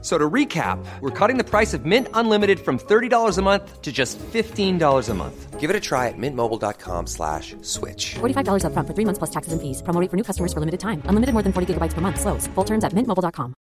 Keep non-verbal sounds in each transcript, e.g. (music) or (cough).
So to recap, we're cutting the price of Mint Unlimited from $30 a month to just $15 a month. Give it a try at mintmobile.com slash switch. $45 upfront for three months plus taxes and fees. Promo rate for new customers for limited time. Unlimited more than 40 gigabytes per month. Slows. Full terms at mintmobile.com.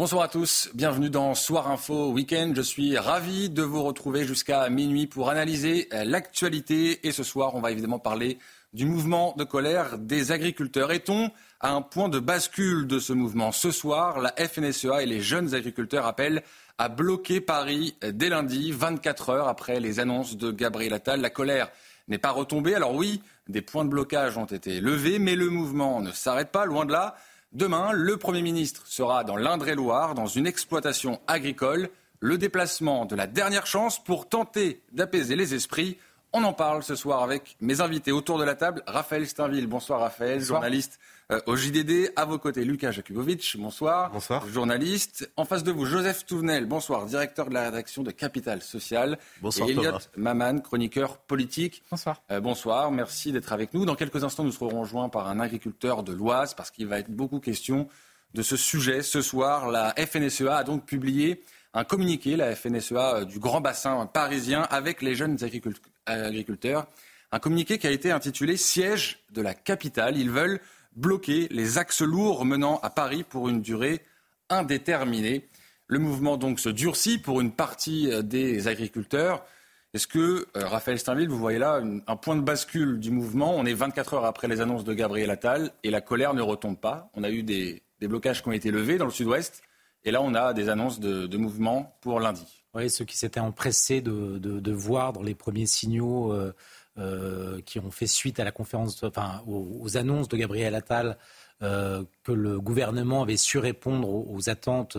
Bonsoir à tous, bienvenue dans Soir Info Week-end. Je suis ravi de vous retrouver jusqu'à minuit pour analyser l'actualité. Et ce soir, on va évidemment parler du mouvement de colère des agriculteurs. Est-on à un point de bascule de ce mouvement Ce soir, la FNSEA et les jeunes agriculteurs appellent à bloquer Paris dès lundi, 24 heures après les annonces de Gabriel Attal. La colère n'est pas retombée. Alors oui, des points de blocage ont été levés, mais le mouvement ne s'arrête pas, loin de là. Demain, le Premier ministre sera dans l'Indre-et-Loire, dans une exploitation agricole. Le déplacement de la dernière chance pour tenter d'apaiser les esprits. On en parle ce soir avec mes invités autour de la table. Raphaël Steinville, bonsoir Raphaël, journaliste euh, au JDD. À vos côtés, Lucas Jakubowicz, bonsoir. Bonsoir. Journaliste. En face de vous, Joseph Touvenel, bonsoir, directeur de la rédaction de Capital Social. Bonsoir, Et Elliot Thomas. Maman, chroniqueur politique. Bonsoir. Euh, bonsoir, merci d'être avec nous. Dans quelques instants, nous serons rejoints par un agriculteur de l'Oise parce qu'il va être beaucoup question de ce sujet. Ce soir, la FNSEA a donc publié un communiqué, la FNSEA euh, du Grand Bassin parisien, avec les jeunes agricult- agriculteurs. Un communiqué qui a été intitulé Siège de la capitale. Ils veulent bloquer les axes lourds menant à Paris pour une durée indéterminée. Le mouvement donc se durcit pour une partie euh, des agriculteurs. Est-ce que, euh, Raphaël Steinville, vous voyez là un point de bascule du mouvement? On est 24 heures après les annonces de Gabriel Attal et la colère ne retombe pas. On a eu des, blocages qui ont été levés dans le sud-ouest et là on a des annonces de mouvement pour lundi. Oui, ceux qui s'étaient empressés de, voir dans les premiers signaux euh, euh, qui ont fait suite à la conférence, enfin, aux, annonces de Gabriel Attal, euh, que le gouvernement avait su répondre aux attentes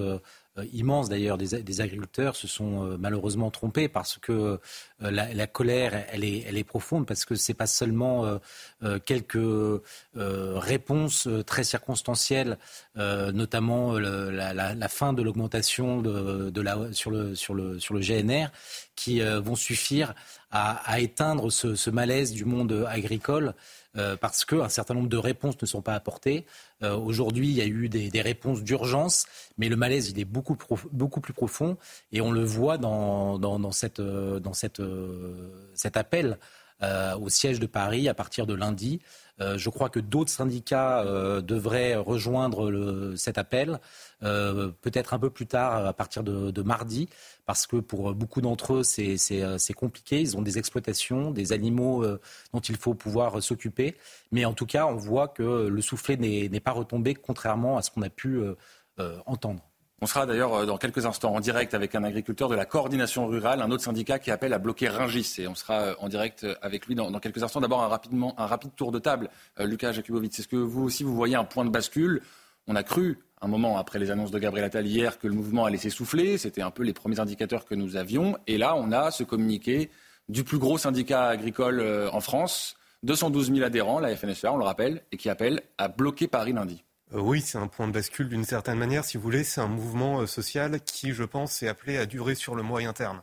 euh, immenses d'ailleurs des, agriculteurs, se sont euh, malheureusement trompés parce que euh, la, colère, elle est, profonde parce que c'est pas seulement quelques réponses très circonstancielles, notamment la, fin de l'augmentation de, de la, sur, le, sur, le, sur le GNR, qui vont suffire à, à éteindre ce, ce malaise du monde agricole. euh, parce qu'un certain nombre de réponses ne sont pas apportées. Euh, Aujourd'hui, il y a eu des, des réponses d'urgence, mais le malaise, il est beaucoup, beaucoup plus profond. Et on le voit dans, dans, dans, cette, euh, dans cette, euh, cet appel euh, au siège de Paris à partir de lundi. Euh, je crois que d'autres syndicats euh, devraient rejoindre cet appel, euh, peut-être un peu plus tard, à partir de, de mardi, parce que pour beaucoup d'entre eux, c'est- compliqué. Ils ont des exploitations, des animaux dont il faut pouvoir s'occuper. Mais en tout cas, on voit que le soufflet n'est pas retombé, contrairement à ce qu'on a pu entendre. On sera d'ailleurs euh, dans quelques instants en direct avec un agriculteur de la coordination rurale, un autre syndicat qui appelle à bloquer Ringis. Et on sera euh, en direct euh, avec lui dans, quelques instants. D'abord, un, rapide tour de table. Lucas Jakubowicz, est-ce que vous aussi, vous voyez un point de bascule? On a cru, un moment après les annonces de Gabriel Attal hier, que le mouvement allait s'essouffler. C'était un peu les premiers indicateurs que nous avions. Et là, on a ce communiqué du plus gros syndicat agricole en France, 212 000 adhérents, la FNSEA, on le rappelle, et qui appelle à bloquer Paris lundi. Euh, oui, c'est un point de bascule d'une certaine manière. Si vous voulez, c'est un mouvement euh, social qui, je pense, est appelé à durer sur le moyen terme.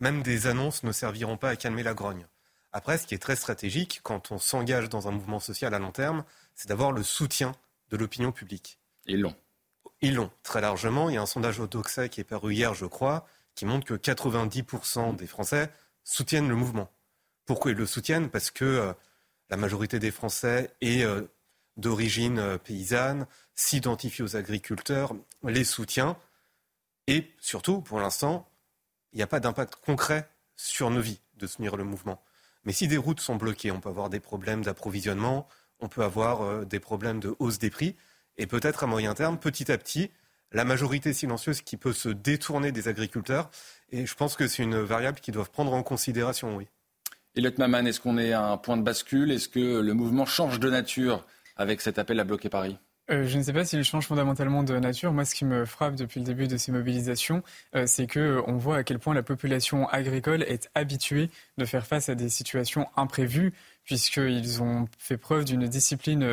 Même des annonces ne serviront pas à calmer la grogne. Après, ce qui est très stratégique quand on s'engage dans un mouvement social à long terme, c'est d'avoir le soutien de l'opinion publique. Et ils l'ont. Ils l'ont très largement. Il y a un sondage au Doxa qui est paru hier, je crois, qui montre que 90% des Français soutiennent le mouvement. Pourquoi ils le soutiennent? Parce que euh, la majorité des Français est euh, d'origine euh, paysanne, s'identifie aux agriculteurs, les soutient. Et surtout, pour l'instant, il n'y a pas d'impact concret sur nos vies de soutenir le mouvement. Mais si des routes sont bloquées, on peut avoir des problèmes d'approvisionnement, on peut avoir euh, des problèmes de hausse des prix. Et peut-être à moyen terme, petit à petit, la majorité silencieuse qui peut se détourner des agriculteurs. Et je pense que c'est une variable qu'ils doivent prendre en considération, oui. Elliot Maman, est-ce qu'on est à un point de bascule? Est-ce que le mouvement change de nature? Avec cet appel à bloquer Paris Euh, je ne sais pas s'il change fondamentalement de nature. Moi, ce qui me frappe depuis le début de ces mobilisations, euh, c'est que euh, on voit à quel point la population agricole est habituée de faire face à des situations imprévues, puisqu'ils ont fait preuve d'une discipline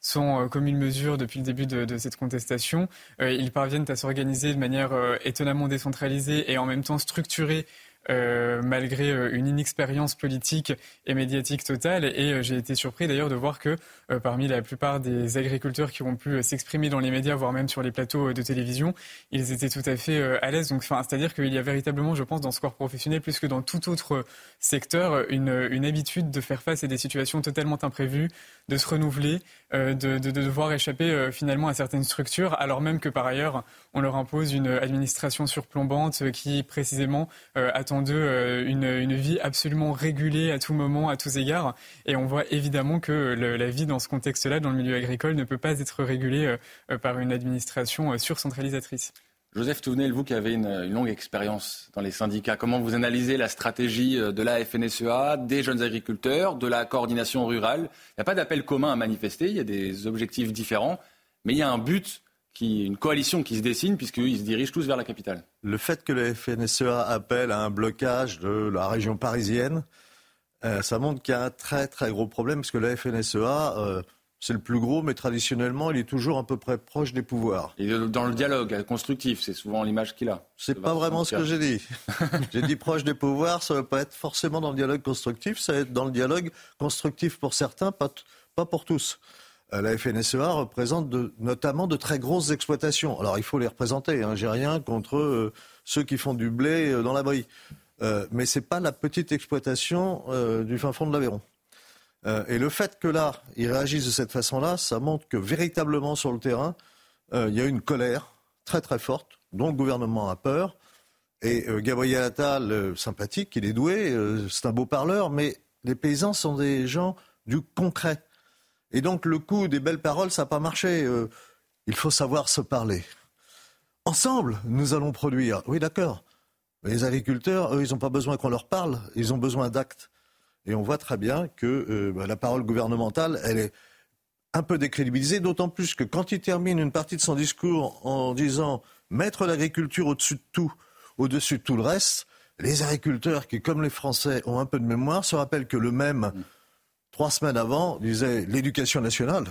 sans commune mesure depuis le début de, de cette contestation. ils parviennent à s'organiser de manière étonnamment décentralisée et en même temps structurée euh, malgré euh, une inexpérience politique et médiatique totale. Et euh, j'ai été surpris d'ailleurs de voir que parmi la plupart des agriculteurs qui ont pu s'exprimer dans les médias, voire même sur les plateaux de télévision, ils étaient tout à fait à l'aise. Donc, c'est-à-dire qu'il y a véritablement, je pense, dans ce corps professionnel, plus que dans tout autre secteur, une, habitude de faire face à des situations totalement imprévues, de se renouveler, de, de, devoir échapper finalement à certaines structures, alors même que par ailleurs, on leur impose une administration surplombante qui précisément attend d'eux euh, une, vie absolument régulée à tout moment, à tous égards. Et on voit évidemment que la vie dans ce contexte-là, dans le milieu agricole, ne peut pas être régulée euh, euh, par une administration surcentralisatrice. Joseph Touvenel, vous qui avez une, longue expérience dans les syndicats, comment vous analysez la stratégie de la FNSEA, des jeunes agriculteurs, de la coordination rurale? Il n'y a pas d'appel commun à manifester, il y a des objectifs différents, mais il y a un but qui, une coalition qui se dessine, puisqu'ils se dirigent tous vers la capitale. Le fait que le FNSEA appelle à un blocage de la région parisienne, euh, ça montre qu'il y a un très très gros problème, parce que la FNSEA, euh, c'est le plus gros, mais traditionnellement, il est toujours à peu près proche des pouvoirs. Et dans le dialogue constructif, c'est souvent l'image qu'il a. C'est pas vraiment ce que j'ai dit. (laughs) j'ai dit proche des pouvoirs, ça ne veut pas être forcément dans le dialogue constructif, ça va être dans le dialogue constructif pour certains, pas, pas pour tous. Euh, la FNSEA représente notamment de très grosses exploitations. Alors il faut les représenter, hein. j'ai rien contre euh, ceux qui font du blé euh, dans la brie. mais ce n'est pas la petite exploitation du fin fond de l'Aveyron. et le fait que là, ils réagissent de cette façon-là, ça montre que véritablement sur le terrain, il y a une colère très très forte, dont le gouvernement a peur. Et Gabriel Attal, sympathique, il est doué, c'est un beau parleur, mais les paysans sont des gens du concret. Et donc le coup des belles paroles, ça n'a pas marché. Euh, il faut savoir se parler. Ensemble, nous allons produire. Oui, d'accord. Les agriculteurs, eux, ils n'ont pas besoin qu'on leur parle, ils ont besoin d'actes. Et on voit très bien que euh, bah, la parole gouvernementale, elle est un peu décrédibilisée, d'autant plus que quand il termine une partie de son discours en disant mettre l'agriculture au-dessus de tout, au-dessus de tout le reste, les agriculteurs qui, comme les Français, ont un peu de mémoire, se rappellent que le même trois semaines avant, disait l'éducation nationale,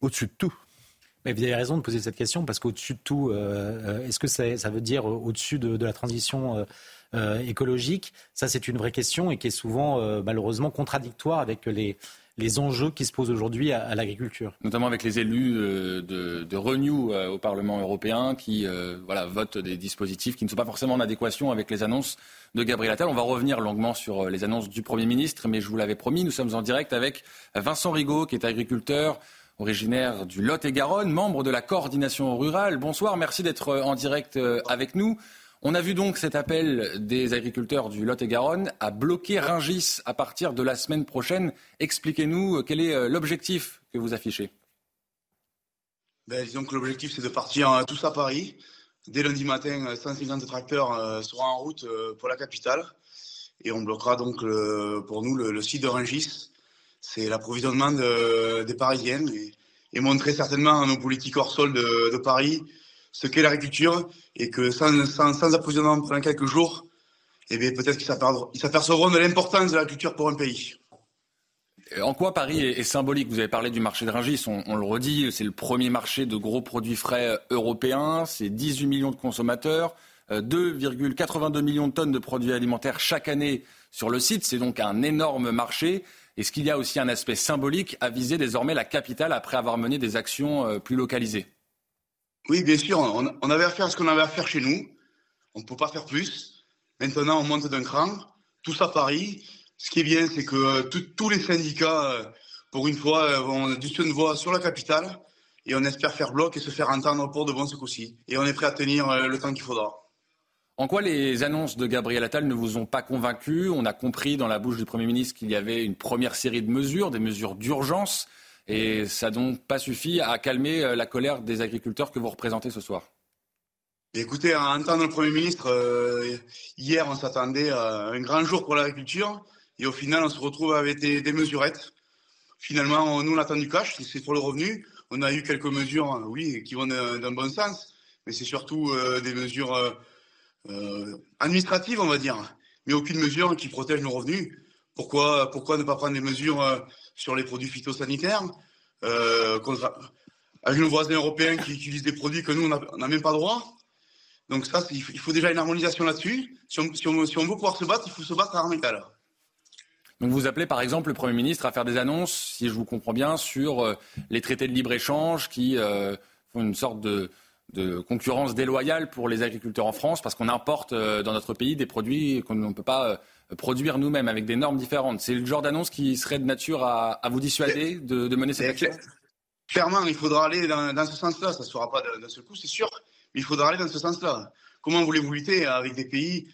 au-dessus de tout. Mais vous avez raison de poser cette question parce qu'au-dessus de tout, euh, euh, est-ce que ça, veut dire au-dessus de, la transition euh, écologique? Ça, c'est une vraie question et qui est souvent malheureusement contradictoire avec les, les enjeux qui se posent aujourd'hui à, l'agriculture. Notamment avec les élus de, de, Renew au Parlement européen qui voilà, votent des dispositifs qui ne sont pas forcément en adéquation avec les annonces de Gabriel Attal. On va revenir longuement sur euh, les annonces du Premier ministre, mais je vous l'avais promis, nous sommes en direct avec Vincent Rigaud, qui est agriculteur originaire du Lot-et-Garonne, membre de la coordination rurale. Bonsoir, merci d'être euh, en direct euh, avec nous. On a vu donc cet appel des agriculteurs du Lot-et-Garonne à bloquer Ringis à partir de la semaine prochaine. Expliquez-nous quel est l'objectif que vous affichez. Ben, disons que l'objectif, c'est de partir tous à Paris, Dès lundi matin, 150 tracteurs euh, seront en route euh, pour la capitale et on bloquera donc pour nous le, site de Rungis. C'est l'approvisionnement des Parisiennes et, montrer certainement à nos politiques hors sol de, Paris ce qu'est l'agriculture et que sans, sans, approvisionnement pendant quelques jours, eh peut-être qu'ils s'apercevront de l'importance de l'agriculture pour un pays. En quoi Paris est, symbolique? Vous avez parlé du marché de Rungis, on, le redit, c'est le premier marché de gros produits frais euh, européens, c'est 18 millions de consommateurs, 2,82 euh, millions de tonnes de produits alimentaires chaque année sur le site, c'est donc un énorme marché. Est-ce qu'il y a aussi un aspect symbolique à viser désormais la capitale après avoir mené des actions euh, plus localisées? Oui, bien sûr, on, avait à faire ce qu'on avait à faire chez nous, on ne peut pas faire plus. Maintenant, on monte d'un cran, tous à Paris, ce qui est bien, c'est que euh, tous les syndicats, euh, pour une fois, euh, ont du de voix sur la capitale et on espère faire bloc et se faire entendre pour de bon ce coup-ci. Et on est prêt à tenir le temps qu'il faudra. En quoi les annonces de Gabriel Attal ne vous ont pas convaincu? On a compris dans la bouche du Premier ministre qu'il y avait une première série de mesures, des mesures d'urgence, et ça n'a donc pas suffi à calmer la colère des agriculteurs que vous représentez ce soir. Écoutez, à entendre le Premier ministre, hier on s'attendait à un grand jour pour l'agriculture. Et au final, on se retrouve avec des, mesurettes. Finalement, nous, on attend du cash, c'est pour le revenu. On a eu quelques mesures, oui, qui vont d'un bon sens, mais c'est surtout euh, des mesures euh, euh, administratives, on va dire, mais aucune mesure qui protège nos revenus. Pourquoi, pourquoi ne pas prendre des mesures sur les produits phytosanitaires euh, avec nos voisins européens qui utilisent des produits que nous, on n'a même pas droit. Donc ça, il faut déjà une harmonisation là-dessus. Si on, veut pouvoir se battre, il faut se battre à armes égales. Donc vous appelez par exemple le Premier ministre à faire des annonces, si je vous comprends bien, sur euh, les traités de libre-échange qui euh, font une sorte de, concurrence déloyale pour les agriculteurs en France parce qu'on importe dans notre pays des produits qu'on ne peut pas produire nous-mêmes avec des normes différentes. C'est le genre d'annonce qui serait de nature à, à vous dissuader de, de, mener cette action Clairement, il faudra aller dans, dans ce sens-là. Ça ne se fera pas d'un seul coup, c'est sûr, mais il faudra aller dans ce sens-là. Comment voulez-vous lutter avec des pays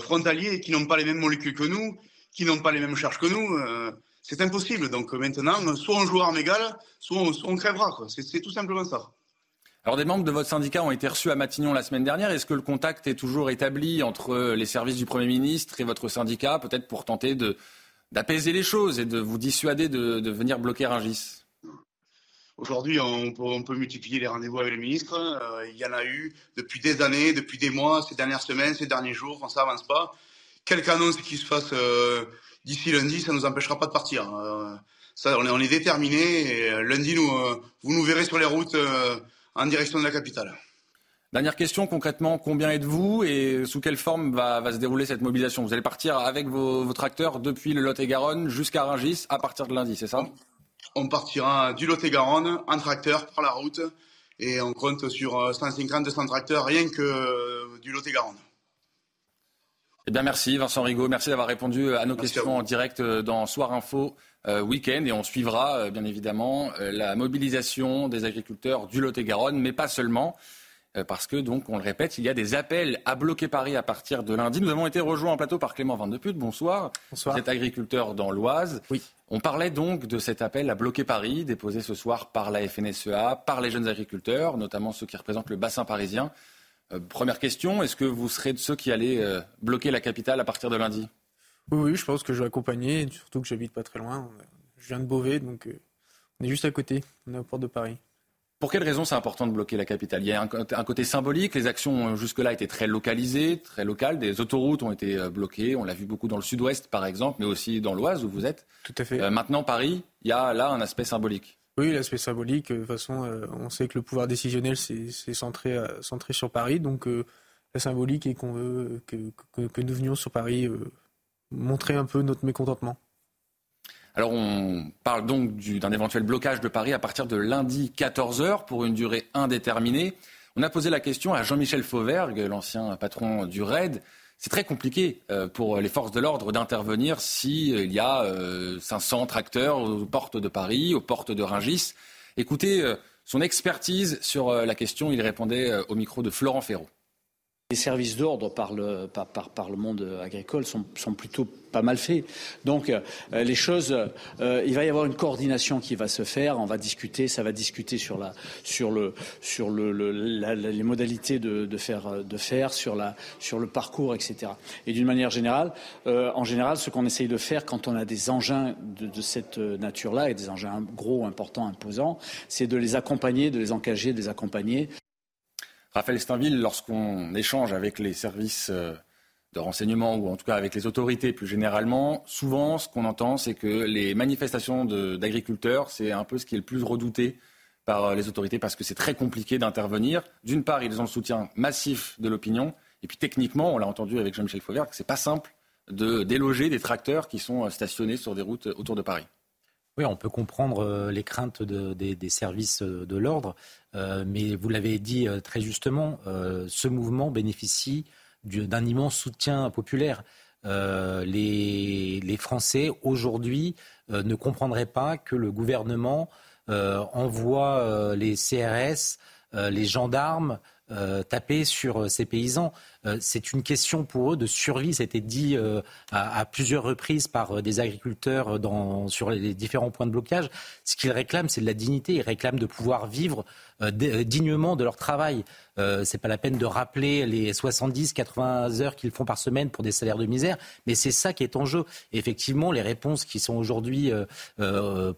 frontaliers qui n'ont pas les mêmes molécules que nous qui n'ont pas les mêmes charges que nous. Euh, c'est impossible. Donc maintenant, soit on joue armes égales, soit on, crèvera. C'est tout simplement ça. Alors des membres de votre syndicat ont été reçus à Matignon la semaine dernière. Est-ce que le contact est toujours établi entre les services du Premier ministre et votre syndicat, peut-être pour tenter d'apaiser les choses et de vous dissuader de, venir bloquer Rungis? Aujourd'hui, on, peut multiplier les rendez-vous avec les ministres. Euh, il y en a eu depuis des années, depuis des mois, ces dernières semaines, ces derniers jours. On s'avance pas quelque annonce qui se fasse euh, d'ici lundi, ça ne nous empêchera pas de partir. Euh, on est, on est déterminé et euh, lundi, vous nous verrez sur les routes en direction de la capitale. Dernière question, concrètement, combien êtes-vous et sous quelle forme va, va, se dérouler cette mobilisation? Vous allez partir avec vos, tracteurs depuis le Lot-et-Garonne jusqu'à Rungis à partir de lundi, c'est ça? On partira du Lot-et-Garonne en tracteur par la route et on compte sur 150-200 tracteurs rien que du Lot-et-Garonne. Eh bien, merci Vincent Rigaud. Merci d'avoir répondu à nos questions en direct euh, dans Soir Info euh, Week-end. Et on suivra, euh, bien évidemment, la mobilisation des agriculteurs du Lot-et-Garonne, mais pas seulement. Parce que, donc, on le répète, il y a des appels à bloquer Paris à partir de lundi. Nous avons été rejoints en plateau par Clément Van de Put. Bonsoir. Bonsoir. Vous êtes agriculteur dans l'Oise. Oui. On parlait donc de cet appel à bloquer Paris, déposé ce soir par la FNSEA, par les jeunes agriculteurs, notamment ceux qui représentent le bassin parisien. Euh, première question, est-ce que vous serez de ceux qui allaient euh, bloquer la capitale à partir de lundi? Oui, je pense que je vais accompagner, surtout que j'habite pas très loin. Je viens de Beauvais, donc euh, on est juste à côté, on est aux portes de Paris. Pour quelles raisons c'est important de bloquer la capitale? Il y a un, côté symbolique, les actions jusque-là étaient très localisées, très locales, des autoroutes ont été bloquées, on l'a vu beaucoup dans le sud-ouest par exemple, mais aussi dans l'Oise où vous êtes. Tout à fait. maintenant, Paris, il y a là un aspect symbolique. Oui, l'aspect symbolique. Euh, de toute façon, euh, on sait que le pouvoir décisionnel, c'est centré, euh, centré sur Paris. Donc, la symbolique est qu'on veut que, que, nous venions sur Paris montrer un peu notre mécontentement. Alors, on parle donc d'un éventuel blocage de Paris à partir de lundi 14h pour une durée indéterminée. On a posé la question à Jean-Michel Fauvergue, l'ancien patron du RAID. C'est très compliqué euh, pour les forces de l'ordre d'intervenir s'il y a 500 euh, tracteurs aux portes de Paris, aux portes de Rungis. Écoutez euh, son expertise sur la question. Il répondait au micro de Florent Ferraud. Les services d'ordre par le, par, par, le, monde agricole sont, sont, plutôt pas mal faits. Donc euh, les choses, euh, il va y avoir une coordination qui va se faire. On va discuter, ça va discuter sur la, sur le, sur le, les modalités de, de, faire, de faire, sur la, sur le parcours, etc. Et d'une manière générale, euh, en général, ce qu'on essaye de faire quand on a des engins de, de cette nature-là et des engins gros, importants, imposants, c'est de les accompagner, de les engager, de les accompagner. Raphaël Steinville, lorsqu'on échange avec les services euh, de renseignement ou en tout cas avec les autorités plus généralement, souvent ce qu'on entend, c'est que les manifestations d'agriculteurs, c'est un peu ce qui est le plus redouté par euh, les autorités parce que c'est très compliqué d'intervenir. D'une part, ils ont le soutien massif de l'opinion, et puis techniquement, on l'a entendu avec Jean-Michel Fauvert, que c'est pas simple de déloger des tracteurs qui sont euh, stationnés sur des routes autour de Paris. Oui, on peut comprendre les craintes des, services de l'ordre. Euh, mais vous l'avez dit euh, très justement, euh, ce mouvement bénéficie d'un immense soutien populaire. Les, Français, aujourd'hui, ne comprendraient pas que le gouvernement envoie les CRS, les gendarmes, taper sur ces paysans. C'est une question pour eux de survie. C'était dit à, à, plusieurs reprises par des agriculteurs sur les différents points de blocage. Ce qu'ils réclament, c'est de la dignité. Ils réclament de pouvoir vivre euh, euh, dignement de leur travail. Euh, c'est pas la peine de rappeler les 70, 80 heures qu'ils font par semaine pour des salaires de misère, mais c'est ça qui est en jeu. effectivement, les réponses qui sont aujourd'hui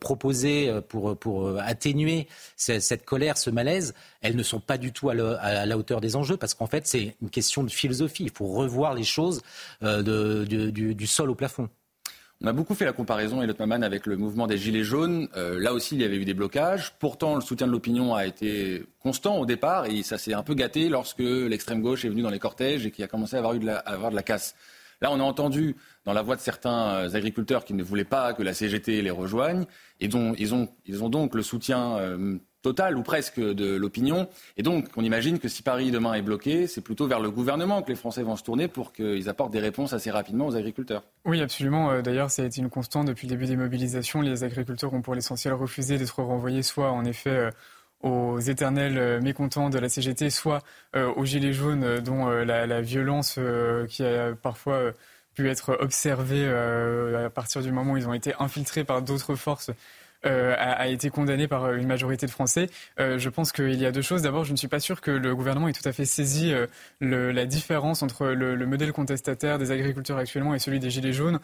proposées pour, pour atténuer cette, colère, ce malaise, elles ne sont pas du tout à, la hauteur des enjeux, parce qu'en fait, c'est une question de philosophie. Il faut revoir les choses du, du sol au plafond. On a beaucoup fait la comparaison, Elot Maman, avec le mouvement des Gilets jaunes. Euh, là aussi, il y avait eu des blocages. Pourtant, le soutien de l'opinion a été constant au départ et ça s'est un peu gâté lorsque l'extrême gauche est venue dans les cortèges et qu'il a commencé à avoir, eu de la, à avoir de la casse. Là, on a entendu dans la voix de certains euh, agriculteurs qui ne voulaient pas que la CGT les rejoigne et dont ils ont, ils ont donc le soutien euh, total ou presque de l'opinion. Et donc, on imagine que si Paris demain est bloqué, c'est plutôt vers le gouvernement que les Français vont se tourner pour qu'ils apportent des réponses assez rapidement aux agriculteurs. Oui, absolument. Euh, d'ailleurs, ça a été une constante depuis le début des mobilisations. Les agriculteurs ont pour l'essentiel refusé d'être renvoyés soit en effet aux éternels mécontents de la CGT, soit aux Gilets jaunes dont la, violence qui a parfois pu être observés euh, à partir du moment où ils ont été infiltrés par d'autres forces euh, a, été condamné par une majorité de Français. Euh, je pense qu'il y a deux choses. D'abord, je ne suis pas sûr que le gouvernement ait tout à fait saisi euh, le, la différence entre le, le, modèle contestataire des agriculteurs actuellement et celui des Gilets jaunes.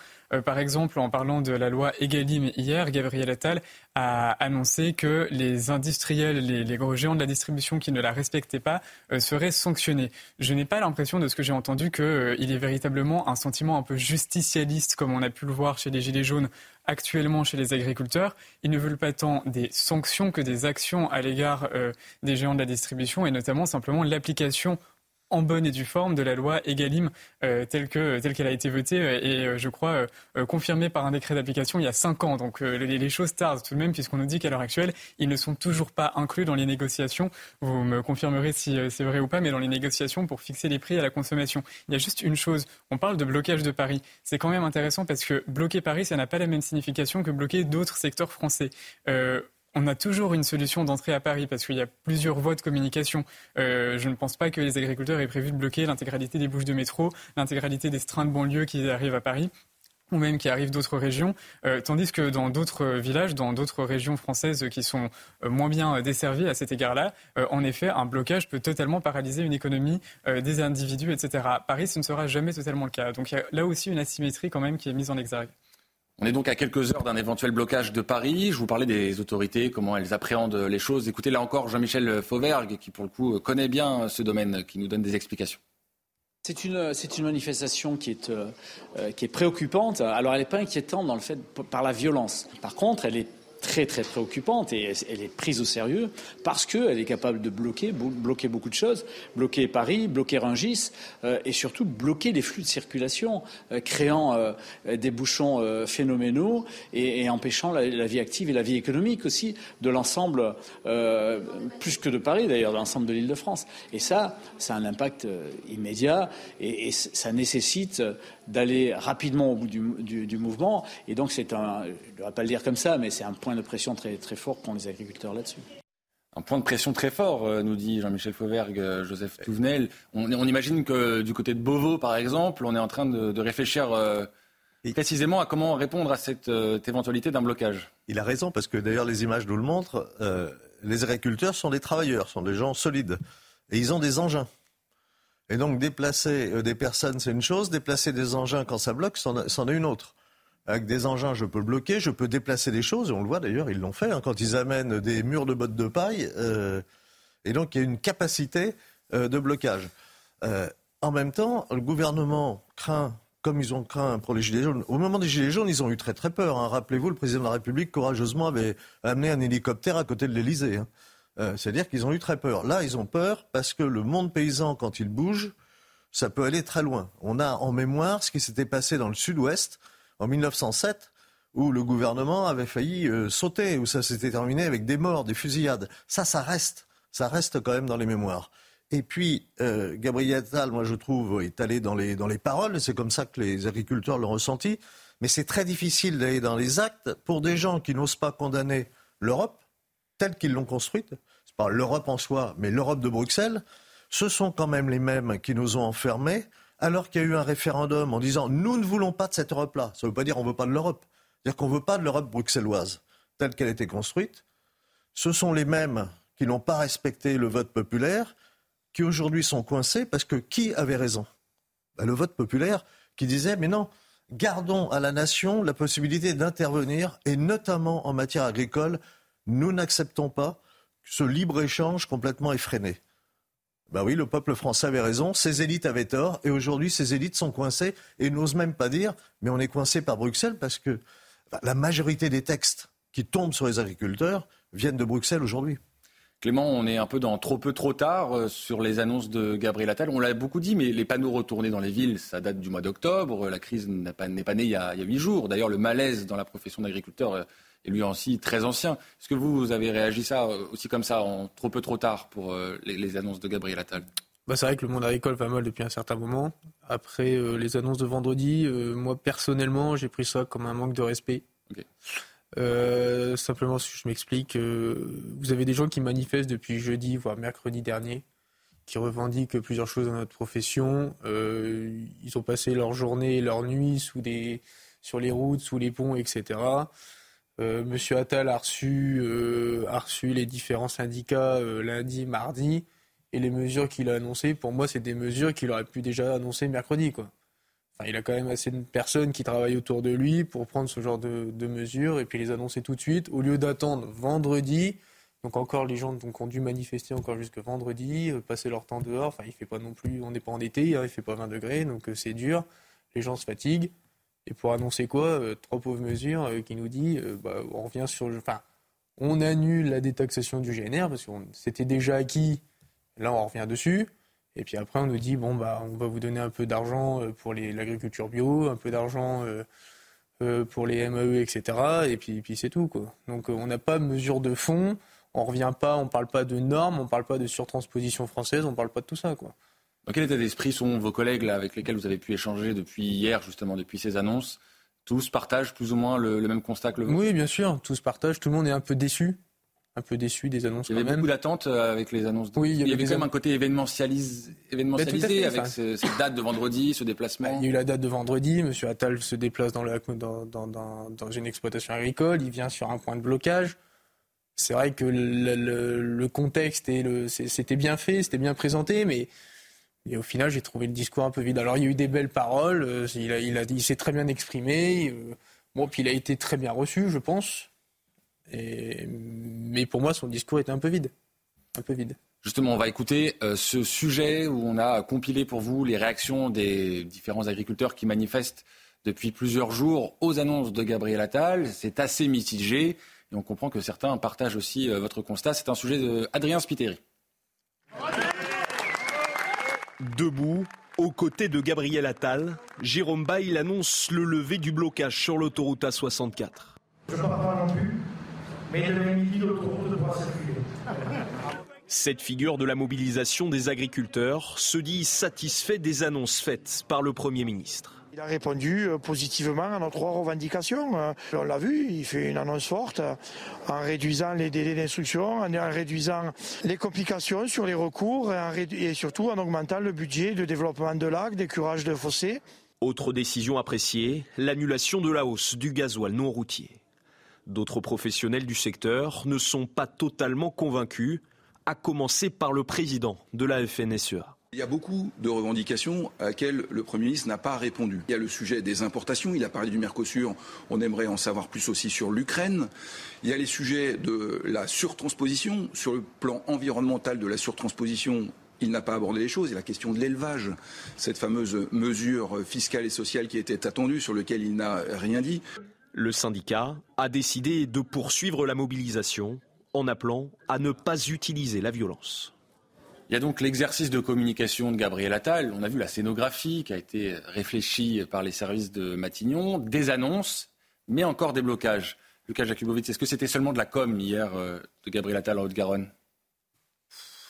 par exemple, en parlant de la loi Egalim hier, Gabriel Attal a annoncé que les industriels, les, les gros géants de la distribution qui ne la respectaient pas seraient sanctionnés. Je n'ai pas l'impression de ce que j'ai entendu qu'il y ait véritablement un sentiment un peu justicialiste, comme on a pu le voir chez les Gilets jaunes actuellement chez les agriculteurs. Ils ne veulent pas tant des sanctions que des actions à l'égard euh, des géants de la distribution et notamment simplement l'application en bonne et due forme de la loi Egalim euh, telle que telle qu'elle a été votée euh, et euh, je crois confirmée par un décret d'application il y a cinq ans. Donc les, choses tardent tout de même puisqu'on nous dit qu'à l'heure actuelle ils ne sont toujours pas inclus dans les négociations. Vous me confirmerez si c'est vrai ou pas, mais dans les négociations pour fixer les prix à la consommation. Il y a juste une chose. On parle de blocage de Paris. C'est quand même intéressant parce que bloquer Paris, ça n'a pas la même signification que bloquer d'autres secteurs français on a toujours une solution d'entrée à Paris parce qu'il y a plusieurs voies de communication. Euh, je ne pense pas que les agriculteurs aient prévu de bloquer l'intégralité des bouches de métro, l'intégralité des trains de banlieue qui arrivent à Paris ou même qui arrivent d'autres régions, euh, tandis que dans d'autres villages, dans d'autres régions françaises qui sont euh, moins bien desservies à cet égard-là, en effet, un blocage peut totalement paralyser une économie des individus, etc. Paris, ce ne sera jamais totalement le cas. Donc il y a là aussi une asymétrie quand même qui est mise en exergue. On est donc à quelques heures d'un éventuel blocage de Paris. Je vous parlais des autorités, comment elles appréhendent les choses. Écoutez là encore Jean-Michel Fauvergue, qui pour le coup connaît bien ce domaine, qui nous donne des explications. C'est une, manifestation qui est, euh, qui est préoccupante. Alors elle n'est pas inquiétante dans le fait par la violence. Par contre, elle est très très préoccupante et elle est prise au sérieux parce qu'elle est capable de bloquer, beaucoup de choses, bloquer Paris, bloquer Rungis euh, et surtout bloquer les flux de circulation, euh, créant euh, des bouchons phénoménaux et, empêchant la, vie active et la vie économique aussi de l'ensemble, plus que de Paris d'ailleurs, de l'ensemble de l'Île-de-France. Et ça, ça a un impact immédiat et ça nécessite d'aller rapidement au bout du, mouvement. Et donc, c'est un, je ne devrais pas le dire comme ça, mais c'est un point de pression très, très fort pour les agriculteurs là-dessus. Un point de pression très fort, euh, nous dit Jean-Michel Fauvergue, euh, Joseph Touvenel. On, imagine que du côté de Beauvau, par exemple, on est en train de, réfléchir euh, précisément à comment répondre à cette éventualité d'un blocage. Il a raison, parce que d'ailleurs, les images nous le montrent. les agriculteurs sont des travailleurs, sont des gens solides. Et ils ont des engins. Et donc déplacer euh, des personnes, c'est une chose, déplacer des engins quand ça bloque, c'en est une autre. Avec des engins, je peux bloquer, je peux déplacer des choses, et on le voit d'ailleurs, ils l'ont fait, hein, quand ils amènent des murs de bottes de paille. Euh, et donc il y a une capacité euh, de blocage. en même temps, le gouvernement craint, comme ils ont craint pour les Gilets jaunes, au moment des Gilets jaunes, ils ont eu très très peur. Hein. Rappelez-vous, le président de la République, courageusement, avait amené un hélicoptère à côté de l'Elysée. Hein. Euh, c'est-à-dire qu'ils ont eu très peur. Là, ils ont peur parce que le monde paysan, quand il bouge, ça peut aller très loin. On a en mémoire ce qui s'était passé dans le sud-ouest en 1907, où le gouvernement avait failli euh, sauter, où ça s'était terminé avec des morts, des fusillades. Ça, ça reste. Ça reste quand même dans les mémoires. Et puis, euh, Gabriel Attal, moi je trouve, est allé dans les, dans les paroles, c'est comme ça que les agriculteurs l'ont ressenti. Mais c'est très difficile d'aller dans les actes pour des gens qui n'osent pas condamner l'Europe, telle qu'ils l'ont construite, c'est pas l'Europe en soi, mais l'Europe de Bruxelles, ce sont quand même les mêmes qui nous ont enfermés, alors qu'il y a eu un référendum en disant nous ne voulons pas de cette Europe-là. Ça ne veut pas dire on ne veut pas de l'Europe. C'est-à-dire qu'on ne veut pas de l'Europe bruxelloise telle qu'elle a été construite. Ce sont les mêmes qui n'ont pas respecté le vote populaire, qui aujourd'hui sont coincés parce que qui avait raison? Ben, Le vote populaire qui disait mais non, gardons à la nation la possibilité d'intervenir, et notamment en matière agricole, nous n'acceptons pas ce libre-échange complètement effréné. Bah oui, le peuple français avait raison, ces élites avaient tort, et aujourd'hui ces élites sont coincées et n'osent même pas dire, mais on est coincé par Bruxelles parce que bah, la majorité des textes qui tombent sur les agriculteurs viennent de Bruxelles aujourd'hui. Clément, on est un peu dans trop peu trop tard euh, sur les annonces de Gabriel Attal. On l'a beaucoup dit, mais les panneaux retournés dans les villes, ça date du mois d'octobre. La crise n'est pas, née il y a huit jours. D'ailleurs, le malaise dans la profession d'agriculteur euh, est lui aussi très ancien. Est-ce que vous, vous avez réagi ça euh, aussi comme ça, en trop peu trop tard pour les, annonces de Gabriel Attal? Bah, c'est vrai que le monde agricole va mal depuis un certain moment. Après les annonces de vendredi, moi personnellement, j'ai pris ça comme un manque de respect. Euh, simplement, si je m'explique, euh, vous avez des gens qui manifestent depuis jeudi, voire mercredi dernier, qui revendiquent plusieurs choses dans notre profession. Euh, ils ont passé leur journée, leur nuit sous des, sur les routes, sous les ponts, etc. Monsieur Attal a reçu, a reçu les différents syndicats lundi, mardi, et les mesures qu'il a annoncées, pour moi, c'est des mesures qu'il aurait pu déjà annoncer mercredi, quoi il a quand même assez de personnes qui travaillent autour de lui pour prendre ce genre de, mesures et puis les annoncer tout de suite, au lieu d'attendre vendredi. Donc encore, les gens ont dû manifester encore jusque vendredi, euh, passer leur temps dehors. Enfin, il fait pas non plus, on n'est pas en été, hein, il fait pas 20 degrés, donc euh, c'est dur. Les gens se fatiguent. Et pour annoncer quoi euh, Trois pauvres mesures qui nous dit, bah, on revient sur, enfin, on annule la détaxation du GNR parce que c'était déjà acquis. Là, on revient dessus. Et puis après, on nous dit, bon, bah, on va vous donner un peu d'argent euh, pour l'agriculture bio, un peu d'argent euh, euh, pour les MAE, etc. Et puis, puis c'est tout. Quoi. Donc on n'a pas mesure de fond, on revient pas, on parle pas de normes, on parle pas de surtransposition française, on parle pas de tout ça. Quoi. Dans quel état d'esprit sont vos collègues là, avec lesquels vous avez pu échanger depuis hier, justement, depuis ces annonces? Tous partagent plus ou moins le, le même constat que le vôtre? Oui, bien sûr, tous partagent. Tout le monde est un peu déçu un peu déçu des annonces. Il y avait beaucoup d'attentes euh, avec les annonces. Oui, il y avait, quand même un côté événementialisé, événementialisé avec cette date de vendredi, ce déplacement. Il y a eu la date de vendredi. Monsieur Attal se déplace dans, dans, dans, dans, une exploitation agricole. Il vient sur un point de blocage. C'est vrai que le, le, contexte et c'était bien fait, c'était bien présenté, mais et au final, j'ai trouvé le discours un peu vide. Alors, il y a eu des belles paroles. Euh, il, a, il, a, il s'est très bien exprimé. Euh, bon, puis il a été très bien reçu, je pense mais pour moi, son discours était un peu vide. Un peu vide. Justement, on va écouter euh, ce sujet où on a compilé pour vous les réactions des différents agriculteurs qui manifestent depuis plusieurs jours aux annonces de Gabriel Attal. C'est assez mitigé et on comprend que certains partagent aussi euh, votre constat. C'est un sujet d'Adrien Spiteri. Debout, aux côtés de Gabriel Attal, Jérôme Bail annonce le lever du blocage sur l'autoroute A64. Je ne pas non plus mais midi, Cette figure de la mobilisation des agriculteurs se dit satisfait des annonces faites par le Premier ministre. Il a répondu euh, positivement à nos trois revendications. Euh, on l'a vu, il fait une annonce forte euh, en réduisant les délais d'instruction, en réduisant les complications sur les recours et surtout en augmentant le budget de développement de lacs, d'écurage de fossés. Autre décision appréciée, l'annulation de la hausse du gasoil non routier. D'autres professionnels du secteur ne sont pas totalement convaincus, à commencer par le président de la FNSEA. Il y a beaucoup de revendications à laquelle le Premier ministre n'a pas répondu. Il y a le sujet des importations, il a parlé du Mercosur, on aimerait en savoir plus aussi sur l'Ukraine. Il y a les sujets de la surtransposition, sur le plan environnemental de la surtransposition, il n'a pas abordé les choses. Il y a la question de l'élevage, cette fameuse mesure fiscale et sociale qui était attendue, sur laquelle il n'a rien dit. Le syndicat a décidé de poursuivre la mobilisation en appelant à ne pas utiliser la violence. Il y a donc l'exercice de communication de Gabriel Attal. On a vu la scénographie qui a été réfléchie par les services de Matignon, des annonces, mais encore des blocages. Lucas Jakubowicz, est-ce que c'était seulement de la com hier euh, de Gabriel Attal en Haute-Garonne?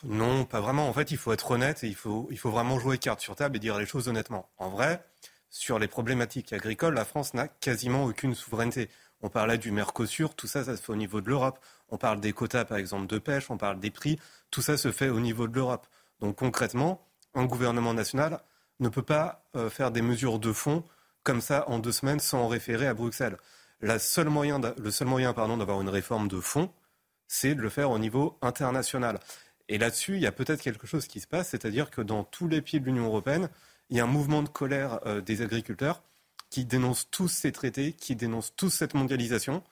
Non, pas vraiment. En fait, il faut être honnête et il faut, il faut vraiment jouer carte sur table et dire les choses honnêtement. En vrai, sur les problématiques agricoles, la France n'a quasiment aucune souveraineté. On parlait du Mercosur, tout ça, ça se fait au niveau de l'Europe. On parle des quotas, par exemple, de pêche, on parle des prix, tout ça se fait au niveau de l'Europe. Donc concrètement, un gouvernement national ne peut pas euh, faire des mesures de fond comme ça en deux semaines sans référer à Bruxelles. le seul moyen d'avoir une réforme de fond, c'est de le faire au niveau international. Et là-dessus, il y a peut-être quelque chose qui se passe, c'est-à-dire que dans tous les pays de l'Union européenne, il y a un mouvement de colère euh, des agriculteurs qui dénoncent tous ces traités, qui dénoncent tous cette mondialisation.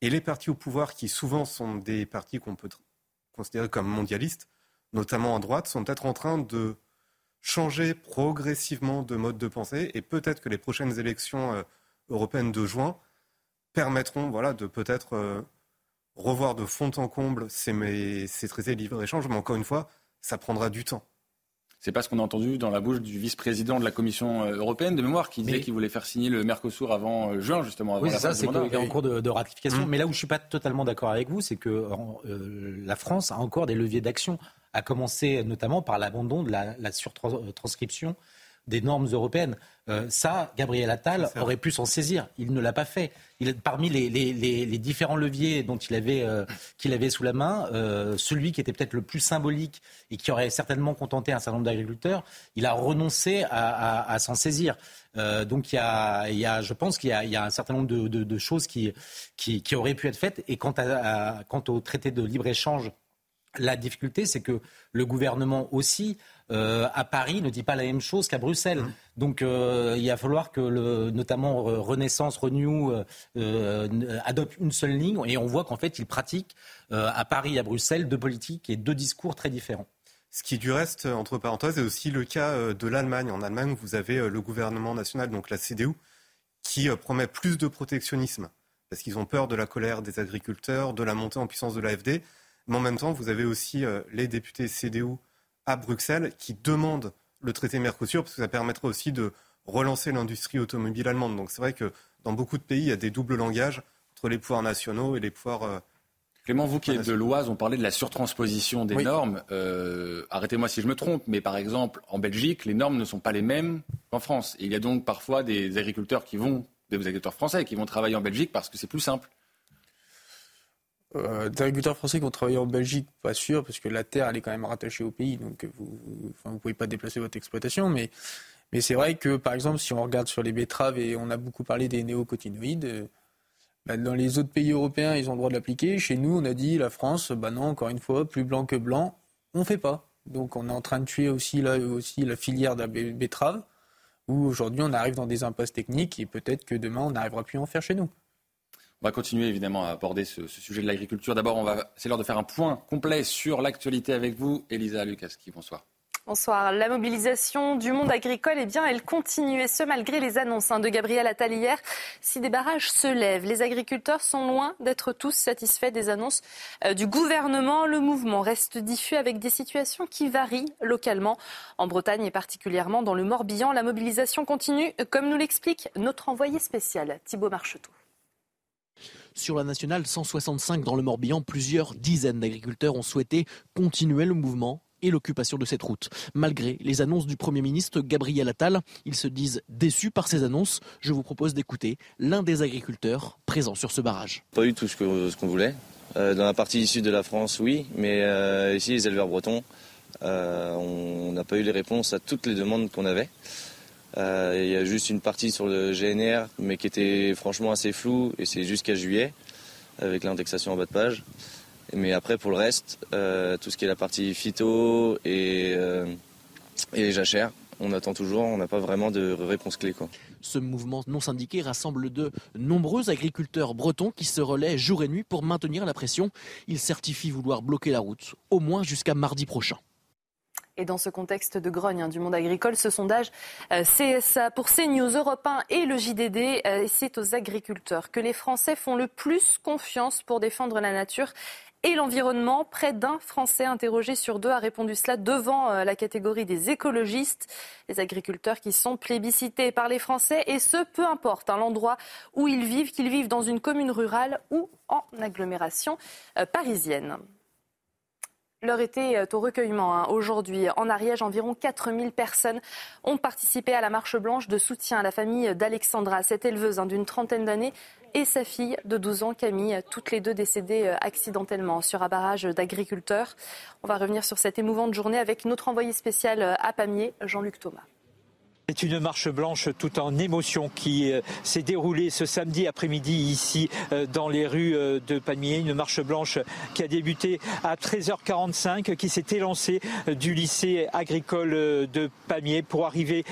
Et les partis au pouvoir, qui souvent sont des partis qu'on peut considérer comme mondialistes, notamment à droite, sont peut-être en train de changer progressivement de mode de pensée et peut-être que les prochaines élections euh, européennes de juin permettront voilà, de peut-être euh, revoir de fond en comble ces, ces traités de libre-échange, mais encore une fois, ça prendra du temps. C'est pas ce qu'on a entendu dans la bouche du vice-président de la Commission euh, européenne de mémoire qui disait qu'il voulait faire signer le Mercosur avant euh, juin, justement. Avant oui, c'est ça, c'est qu'il est en cours de, ratification. Mmh. Mais là où je suis pas totalement d'accord avec vous, c'est que euh, la France a encore des leviers d'action, à commencer notamment par l'abandon de la, la surtranscription des normes européennes. Euh, ça, Gabriel Attal aurait pu s'en saisir. Il ne l'a pas fait. Il, parmi les, différents leviers dont il avait, euh, qu'il avait sous la main, euh, celui qui était peut-être le plus symbolique et qui aurait certainement contenté un certain nombre d'agriculteurs, il a renoncé à, s'en saisir. donc il y, a, je pense qu'il y, a, un certain nombre de, choses qui, qui, auraient pu être faites. Et quant, à, quant au traité de libre-échange, la difficulté, c'est que le gouvernement aussi euh, à Paris ne dit pas la même chose qu'à Bruxelles. Mmh. Donc euh, il va falloir que le, notamment euh, Renaissance, Renew adopte une seule ligne et on voit qu'en fait ils pratiquent à Paris et à Bruxelles deux politiques et deux discours très différents. Ce qui du reste, entre parenthèses, est aussi le cas de l'Allemagne. En Allemagne, vous avez le gouvernement national, donc la CDU, qui promet plus de protectionnisme parce qu'ils ont peur de la colère des agriculteurs, de la montée en puissance de l'AFD. Mais en même temps, vous avez aussi les députés CDU à Bruxelles qui demande le traité Mercosur parce que ça permettrait aussi de relancer l'industrie automobile allemande. Donc c'est vrai que dans beaucoup de pays, il y a des doubles langages entre les pouvoirs nationaux et les pouvoirs. Euh, Clément, vous qui êtes de l'Oise, on parlait de la surtransposition des normes. Euh, arrêtez-moi si je me trompe, mais par exemple, en Belgique, les normes ne sont pas les mêmes qu'en France. Et il y a donc parfois des agriculteurs qui vont, des agriculteurs français qui vont travailler en Belgique parce que c'est plus simple. Euh, d'agriculteurs français qui ont travaillé en Belgique, pas sûr, parce que la terre, elle est quand même rattachée au pays, donc vous ne pouvez pas déplacer votre exploitation. Mais, mais c'est vrai que, par exemple, si on regarde sur les betteraves, et on a beaucoup parlé des néocotinoïdes, euh, bah, dans les autres pays européens, ils ont le droit de l'appliquer. Chez nous, on a dit, la France, bah non, encore une fois, plus blanc que blanc, on ne fait pas. Donc on est en train de tuer aussi, là, aussi la filière de la betterave, où aujourd'hui on arrive dans des impasses techniques, et peut-être que demain, on n'arrivera plus à en faire chez nous. On va continuer évidemment à aborder ce, sujet de l'agriculture. D'abord, c'est l'heure de faire un point complet sur l'actualité avec vous, Elisa Lukaski. Bonsoir. Bonsoir. La mobilisation du monde agricole, eh bien, elle continue, et ce malgré les annonces hein, de Gabriel Attal hier. Si des barrages se lèvent, les agriculteurs sont loin d'être tous satisfaits des annonces euh, du gouvernement. Le mouvement reste diffus avec des situations qui varient localement. En Bretagne et particulièrement dans le Morbihan, la mobilisation continue, comme nous l'explique notre envoyé spécial, Thibault Marcheteau. Sur la nationale 165 dans le Morbihan, plusieurs dizaines d'agriculteurs ont souhaité continuer le mouvement et l'occupation de cette route. Malgré les annonces du Premier ministre Gabriel Attal, ils se disent déçus par ces annonces. Je vous propose d'écouter l'un des agriculteurs présents sur ce barrage. Pas eu tout ce qu'on voulait. Euh, dans la partie sud de la France, oui, mais euh, ici, les éleveurs bretons, euh, on n'a pas eu les réponses à toutes les demandes qu'on avait. Euh, il y a juste une partie sur le GNR, mais qui était franchement assez floue, et c'est jusqu'à juillet, avec l'indexation en bas de page. Mais après, pour le reste, euh, tout ce qui est la partie phyto et, euh, et on attend toujours, on n'a pas vraiment de réponse clé. Quoi. Ce mouvement non syndiqué rassemble de nombreux agriculteurs bretons qui se relaient jour et nuit pour maintenir la pression. Ils certifient vouloir bloquer la route, au moins jusqu'à mardi prochain. Et dans ce contexte de grogne hein, du monde agricole, ce sondage euh, CSA pour CNews Europe 1 et le JDD, euh, c'est aux agriculteurs que les Français font le plus confiance pour défendre la nature et l'environnement. Près d'un Français interrogé sur deux a répondu cela devant euh, la catégorie des écologistes, les agriculteurs qui sont plébiscités par les Français, et ce, peu importe hein, l'endroit où ils vivent, qu'ils vivent dans une commune rurale ou en agglomération parisienne. L'heure était euh, au recueillement. Hein. Aujourd'hui, en Ariège, environ 4000 personnes ont participé à la marche blanche de soutien à la famille d'Alexandra, cette éleveuse hein, d'une trentaine d'années, et sa fille de 12 ans, Camille, toutes les deux décédées euh, accidentellement sur un barrage d'agriculteurs. On va revenir sur cette émouvante journée avec notre envoyé spécial euh, à Pamiers, Jean-Luc Thomas. C'est une marche blanche tout en émotion qui euh, s'est déroulée ce samedi après-midi ici euh, dans les rues euh, de Pamiers. Une marche blanche qui a débuté à 13h45, qui s'est élancée du lycée agricole de Pamiers pour arriver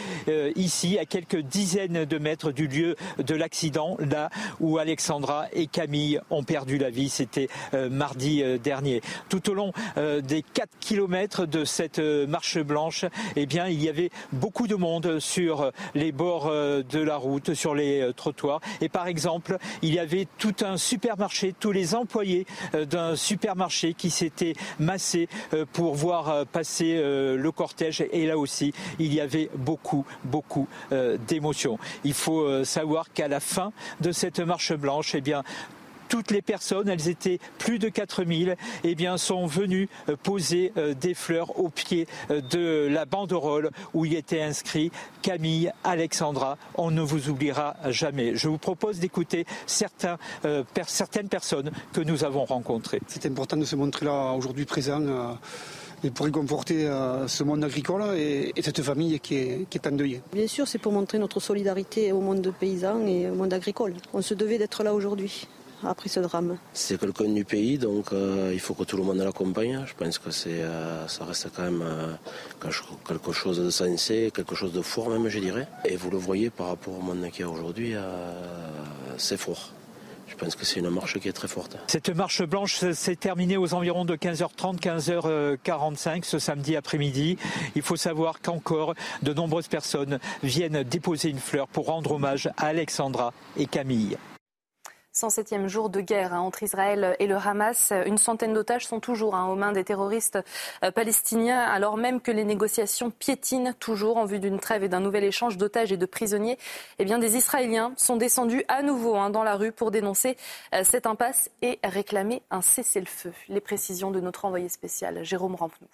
ici à quelques dizaines de mètres du lieu de l'accident, là où Alexandra et Camille ont perdu la vie. C'était mardi dernier. Tout au long des 4 kilomètres de cette marche blanche, eh bien, il y avait beaucoup de monde sur les bords euh, de la route, sur les euh, trottoirs. Et par exemple, il y avait tout un supermarché, tous les employés euh, d'un supermarché qui s'étaient massés pour voir passer le cortège. Et là aussi, il y avait beaucoup, beaucoup d'émotions. Il faut savoir qu'à la fin de cette marche blanche, eh bien, toutes les personnes, elles étaient plus de 4000, eh bien, sont venues euh, poser euh, des fleurs au pied euh, de la banderole où il était inscrit Camille, Alexandra, on ne vous oubliera jamais. Je vous propose d'écouter certaines personnes que nous avons rencontrées. C'est important de se montrer là aujourd'hui présent et pour réconforter ce monde agricole et, cette famille qui est, qui est endeuillée. Bien sûr, c'est pour montrer notre solidarité au monde paysan et au monde agricole. On se devait d'être là aujourd'hui après ce drame. C'est quelqu'un du pays, donc euh, il faut que tout le monde l'accompagne. Je pense que c'est, euh, ça reste quand même euh, quelque chose de sensé, quelque chose de fort même, je dirais. Et vous le voyez par rapport au monde qu'il y a aujourd'hui, c'est fort. Je pense que c'est une marche qui est très forte. Cette marche blanche s'est terminée aux environs de 15h30, 15h45 ce samedi après-midi. Il faut savoir qu'encore de nombreuses personnes viennent déposer une fleur pour rendre hommage à Alexandra et Camille. 107e jour de guerre hein, entre Israël et le Hamas. Une centaine d'otages sont toujours hein, aux mains des terroristes euh, palestiniens, alors même que les négociations piétinent toujours en vue d'une trêve et d'un nouvel échange d'otages et de prisonniers. Eh bien, des Israéliens sont descendus à nouveau hein, dans la rue pour dénoncer euh, cette impasse et réclamer un cessez-le-feu. Les précisions de notre envoyé spécial, Jérôme Rampenou.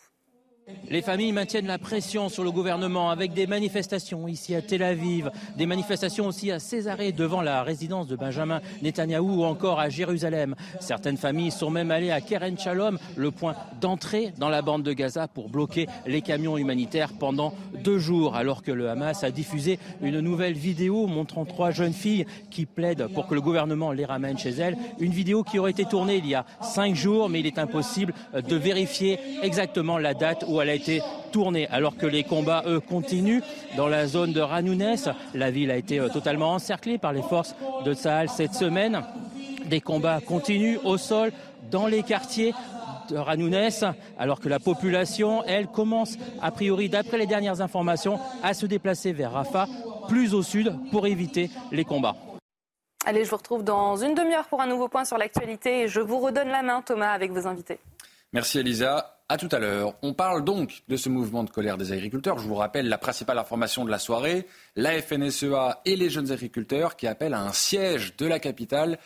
Les familles maintiennent la pression sur le gouvernement avec des manifestations ici à Tel Aviv, des manifestations aussi à Césarée devant la résidence de Benjamin Netanyahou ou encore à Jérusalem. Certaines familles sont même allées à Keren Shalom, le point d'entrée dans la bande de Gaza pour bloquer les camions humanitaires pendant deux jours alors que le Hamas a diffusé une nouvelle vidéo montrant trois jeunes filles qui plaident pour que le gouvernement les ramène chez elles. Une vidéo qui aurait été tournée il y a cinq jours mais il est impossible de vérifier exactement la date elle a été tournée. Alors que les combats, eux, continuent dans la zone de Ranounès. La ville a été euh, totalement encerclée par les forces de Sahel cette semaine. Des combats continuent au sol, dans les quartiers de Ranounès, alors que la population, elle, commence, a priori, d'après les dernières informations, à se déplacer vers Rafah, plus au sud, pour éviter les combats. Allez, je vous retrouve dans une demi-heure pour un nouveau point sur l'actualité et je vous redonne la main, Thomas, avec vos invités. Merci Elisa. À tout à l'heure. On parle donc de ce mouvement de colère des agriculteurs. Je vous rappelle la principale information de la soirée, la FNSEA et les jeunes agriculteurs qui appellent à un siège de la capitale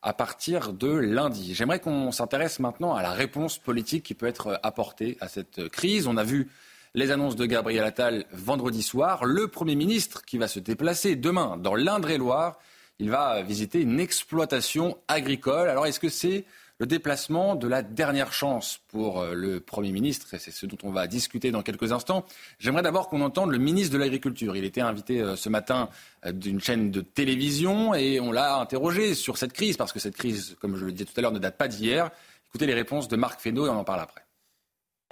à partir de lundi. J'aimerais qu'on s'intéresse maintenant à la réponse politique qui peut être apportée à cette crise. On a vu les annonces de Gabriel Attal vendredi soir. Le Premier ministre qui va se déplacer demain dans l'Indre-et-Loire, il va visiter une exploitation agricole. Alors est-ce que c'est le déplacement de la dernière chance pour euh, le Premier ministre, et c'est ce dont on va discuter dans quelques instants. J'aimerais d'abord qu'on entende le ministre de l'Agriculture. Il était invité euh, ce matin euh, d'une chaîne de télévision et on l'a interrogé sur cette crise, parce que cette crise, comme je le disais tout à l'heure, ne date pas d'hier. Écoutez les réponses de Marc Fesneau et on en parle après.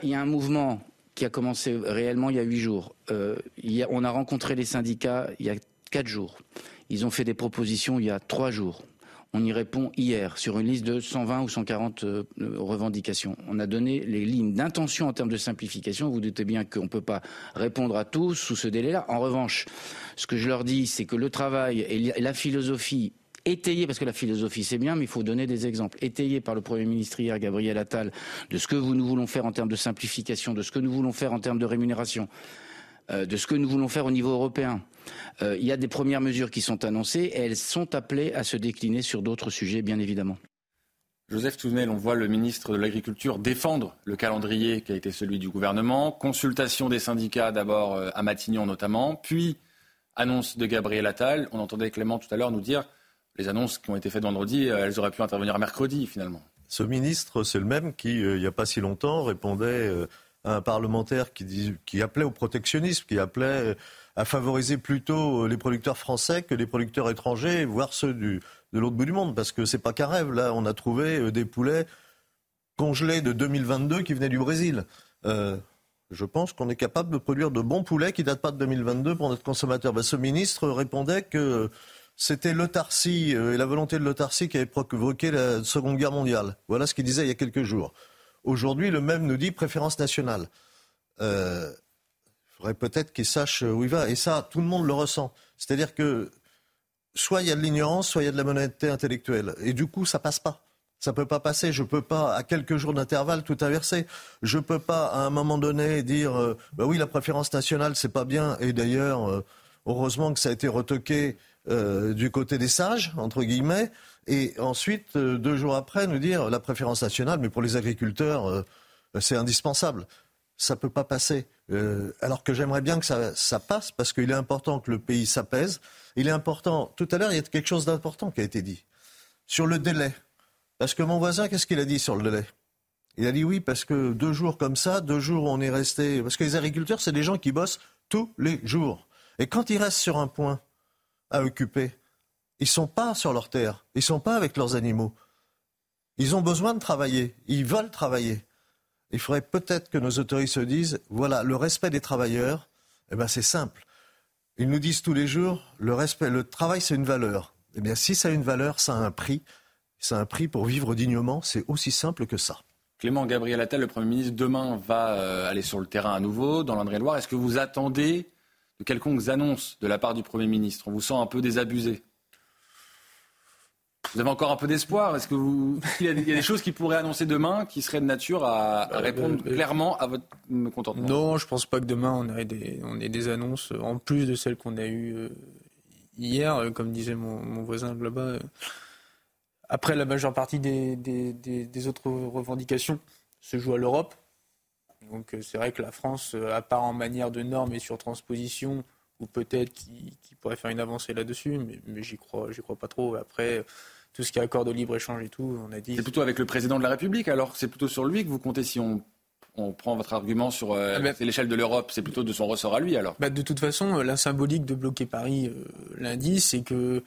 Il y a un mouvement qui a commencé réellement il y a huit jours. on a rencontré les syndicats il y a quatre jours. Ils ont fait des propositions il y a trois jours. On y répond hier sur une liste de 120 ou 140 euh, revendications. On a donné les lignes d'intention en termes de simplification. Vous doutez bien qu'on ne peut pas répondre à tous sous ce délai-là. En revanche, ce que je leur dis, c'est que le travail et la philosophie étayée, parce que la philosophie c'est bien, mais il faut donner des exemples, étayée par le Premier ministre hier, Gabriel Attal, de ce que nous voulons faire en termes de simplification, de ce que nous voulons faire en termes de rémunération, de ce que nous voulons faire au niveau européen. Euh, il y a des premières mesures qui sont annoncées et elles sont appelées à se décliner sur d'autres sujets, bien évidemment. Joseph Touvenel, on voit le ministre de l'Agriculture défendre le calendrier qui a été celui du gouvernement. Consultation des syndicats d'abord euh, à Matignon notamment, puis annonce de Gabriel Attal. On entendait Clément tout à l'heure nous dire les annonces qui ont été faites vendredi, elles auraient pu intervenir mercredi finalement. Ce ministre, c'est le même qui, il n'y a pas si longtemps, répondait un parlementaire qui, appelait au protectionnisme, qui appelait à favoriser plutôt les producteurs français que les producteurs étrangers, voire ceux de l'autre bout du monde, parce que c'est pas qu'un rêve. Là, on a trouvé des poulets congelés de 2022 qui venaient du Brésil. Euh, je pense qu'on est capable de produire de bons poulets qui datent pas de 2022 pour notre consommateur. Ben, ce ministre répondait que c'était l'autarcie euh, et la volonté de l'autarcie qui avait provoqué la Seconde Guerre mondiale. Voilà ce qu'il disait il y a quelques jours. Aujourd'hui, le même nous dit préférence nationale. Euh, il faudrait peut-être qu'il sache où il va. Et ça, tout le monde le ressent. C'est-à-dire que soit il y a de l'ignorance, soit il y a de la monnaie intellectuelle. Et du coup, ça passe pas. Ça peut pas passer. Je peux pas, à quelques jours d'intervalle, tout inverser. Je peux pas, à un moment donné, dire, euh, bah oui, la préférence nationale, c'est pas bien. Et d'ailleurs, euh, heureusement que ça a été retoqué euh, du côté des sages, entre guillemets. Et ensuite, deux jours après, nous dire la préférence nationale, mais pour les agriculteurs, c'est indispensable. Ça peut pas passer. alors que j'aimerais bien que ça, ça passe, parce qu'il est important que le pays s'apaise. Il est important. Tout à l'heure, il y a quelque chose d'important qui a été dit sur le délai. Parce que mon voisin, qu'est-ce qu'il a dit sur le délai? Il a dit oui, parce que deux jours comme ça, deux jours on est resté. Parce que les agriculteurs, c'est des gens qui bossent tous les jours. Et quand ils restent sur un point à occuper, ils sont pas sur leur terre, ils sont pas avec leurs animaux. Ils ont besoin de travailler, ils veulent travailler. Il faudrait peut-être que nos autorités se disent voilà, le respect des travailleurs, eh ben c'est simple. Ils nous disent tous les jours le respect, le travail, c'est une valeur. Eh bien, si ça a une valeur, ça a un prix c'est un prix pour vivre dignement. C'est aussi simple que ça. Clément Gabriel Attal, le Premier ministre, demain va euh, aller sur le terrain à nouveau dans l'Indre-et-Loire. Est-ce que vous attendez de quelconques annonces de la part du Premier ministre? On vous sent un peu désabusé. Vous avez encore un peu d'espoir Est-ce que vous... Il y, a des, choses qui pourraient annoncer demain qui seraient de nature à, bah, répondre bah, bah, clairement à votre mécontentement Non, je ne pense pas que demain on ait des, on ait des annonces en plus de celles qu'on a eues euh, hier, euh, comme disait mon, mon voisin là-bas. Après, la majeure partie des, des, autres revendications se joue à l'Europe. Donc euh, c'est vrai que la France, euh, à part en manière de normes et sur transposition, ou peut-être qui, pourrait faire une avancée là-dessus, mais, mais j'y crois, j'y crois pas trop. Après, tout ce qui est accord de libre-échange et tout, on a dit... C'est plutôt avec le président de la République, alors c'est plutôt sur lui que vous comptez si on, on prend votre argument sur euh, ah, l'échelle de l'Europe, c'est plutôt de son ressort à lui alors bah, De toute façon, la symbolique de bloquer Paris lundi, c'est que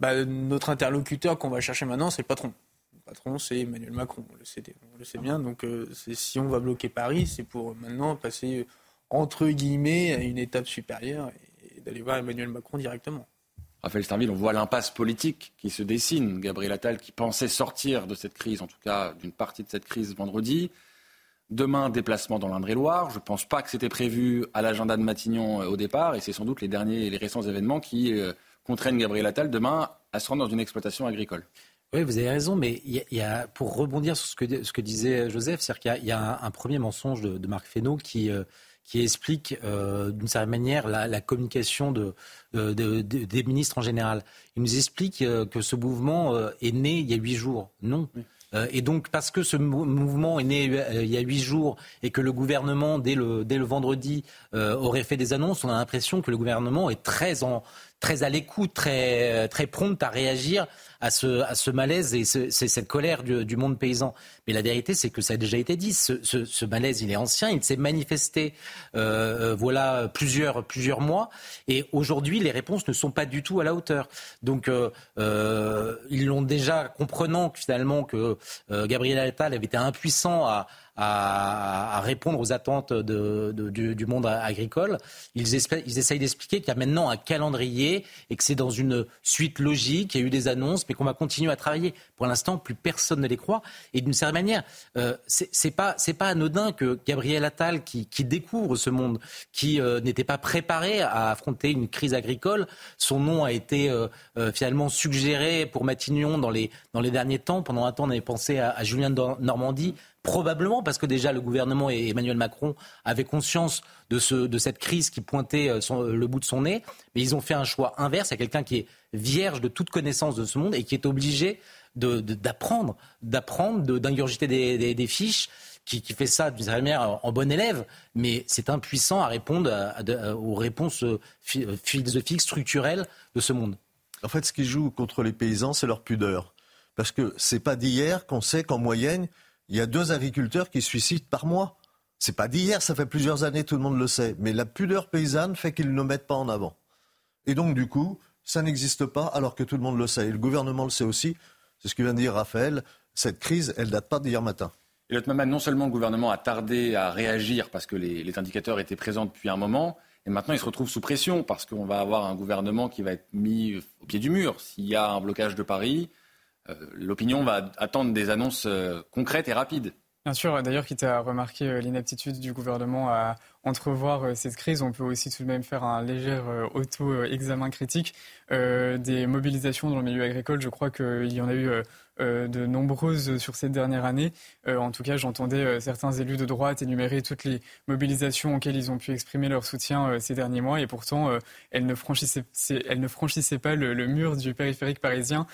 bah, notre interlocuteur qu'on va chercher maintenant, c'est le patron. Le patron, c'est Emmanuel Macron, on le sait, on le sait bien. Donc euh, si on va bloquer Paris, c'est pour maintenant passer, entre guillemets, à une étape supérieure et, d'aller voir Emmanuel Macron directement. Raphaël Steinville, on voit l'impasse politique qui se dessine. Gabriel Attal qui pensait sortir de cette crise, en tout cas d'une partie de cette crise vendredi. Demain, déplacement dans l'Indre-et-Loire. Je ne pense pas que c'était prévu à l'agenda de Matignon euh, au départ, et c'est sans doute les derniers, les récents événements qui euh, contraignent Gabriel Attal demain à se rendre dans une exploitation agricole. Oui, vous avez raison, mais pour rebondir sur ce que, disait Joseph, c'est-à-dire qu'il y a, un, premier mensonge de, Marc Fesneau qui, euh, qui explique euh, d'une certaine manière la, communication de, des ministres en général. Il nous explique euh, que ce mouvement est né il y a huit jours. Non. et donc, parce que ce mouvement est né il y a huit jours et que le gouvernement, dès le, dès le vendredi, aurait fait des annonces, on a l'impression que le gouvernement est très en, très à l'écoute, très, très prompte à réagir à ce, à ce malaise et c'est cette colère du, monde paysan. Mais la vérité, c'est que ça a déjà été dit. Ce, ce, malaise, il est ancien, il s'est manifesté euh, euh, voilà plusieurs, plusieurs mois et aujourd'hui, les réponses ne sont pas du tout à la hauteur. Donc, euh, ils l'ont déjà comprenant finalement que Gabriel Attal avait été impuissant à à, répondre aux attentes de, du, monde agricole. Ils, essayent d'expliquer qu'il y a maintenant un calendrier et que c'est dans une suite logique. Il y a eu des annonces, mais qu'on va continuer à travailler. Pour l'instant, plus personne ne les croit. Et d'une certaine manière, euh, c'est pas anodin que Gabriel Attal, qui, découvre ce monde, qui euh, n'était pas préparé à affronter une crise agricole, son nom a été euh, euh, finalement suggéré pour Matignon dans les derniers temps. Pendant un temps, on avait pensé à, Julien Normandie Probablement parce que déjà le gouvernement et Emmanuel Macron avaient conscience de, ce, de cette crise qui pointait euh, le bout de son nez, mais ils ont fait un choix inverse. A quelqu'un qui est vierge de toute connaissance de ce monde et qui est obligé d'apprendre, d'apprendre, d'ingurgiter des, fiches, qui, fait ça d'une manière en bon élève, mais c'est impuissant à répondre aux réponses euh, euh, philosophiques, structurelles de ce monde. En fait, ce qui joue contre les paysans, c'est leur pudeur. Parce que c'est pas d'hier qu'on sait qu'en moyenne, il y a deux agriculteurs qui se suicident par mois. C'est pas d'hier, ça fait plusieurs années, tout le monde le sait. Mais la pudeur paysanne fait qu'ils ne mettent pas en avant. Et donc, du coup, ça n'existe pas alors que tout le monde le sait. Et le gouvernement le sait aussi. C'est ce que vient de dire Raphaël. Cette crise, elle date pas d'hier matin. Et Maman, non seulement le gouvernement a tardé à réagir parce que les, indicateurs étaient présents depuis un moment, et maintenant il se retrouve sous pression parce qu'on va avoir un gouvernement qui va être mis au pied du mur. S'il y a un blocage de Paris, l'opinion va attendre des annonces euh, concrètes et rapides. Bien sûr, d'ailleurs, quitte à remarquer euh, l'inaptitude du gouvernement à entrevoir cette crise, on peut aussi tout de même faire un léger auto-examen critique des mobilisations dans le milieu agricole. Je crois qu'il y en a eu euh, de nombreuses sur cette dernière année. Euh, en tout cas, j'entendais euh, certains élus de droite énumérer toutes les mobilisations auxquelles ils ont pu exprimer leur soutien ces derniers mois, et pourtant, elles ne franchissaient, pas le, mur du périphérique parisien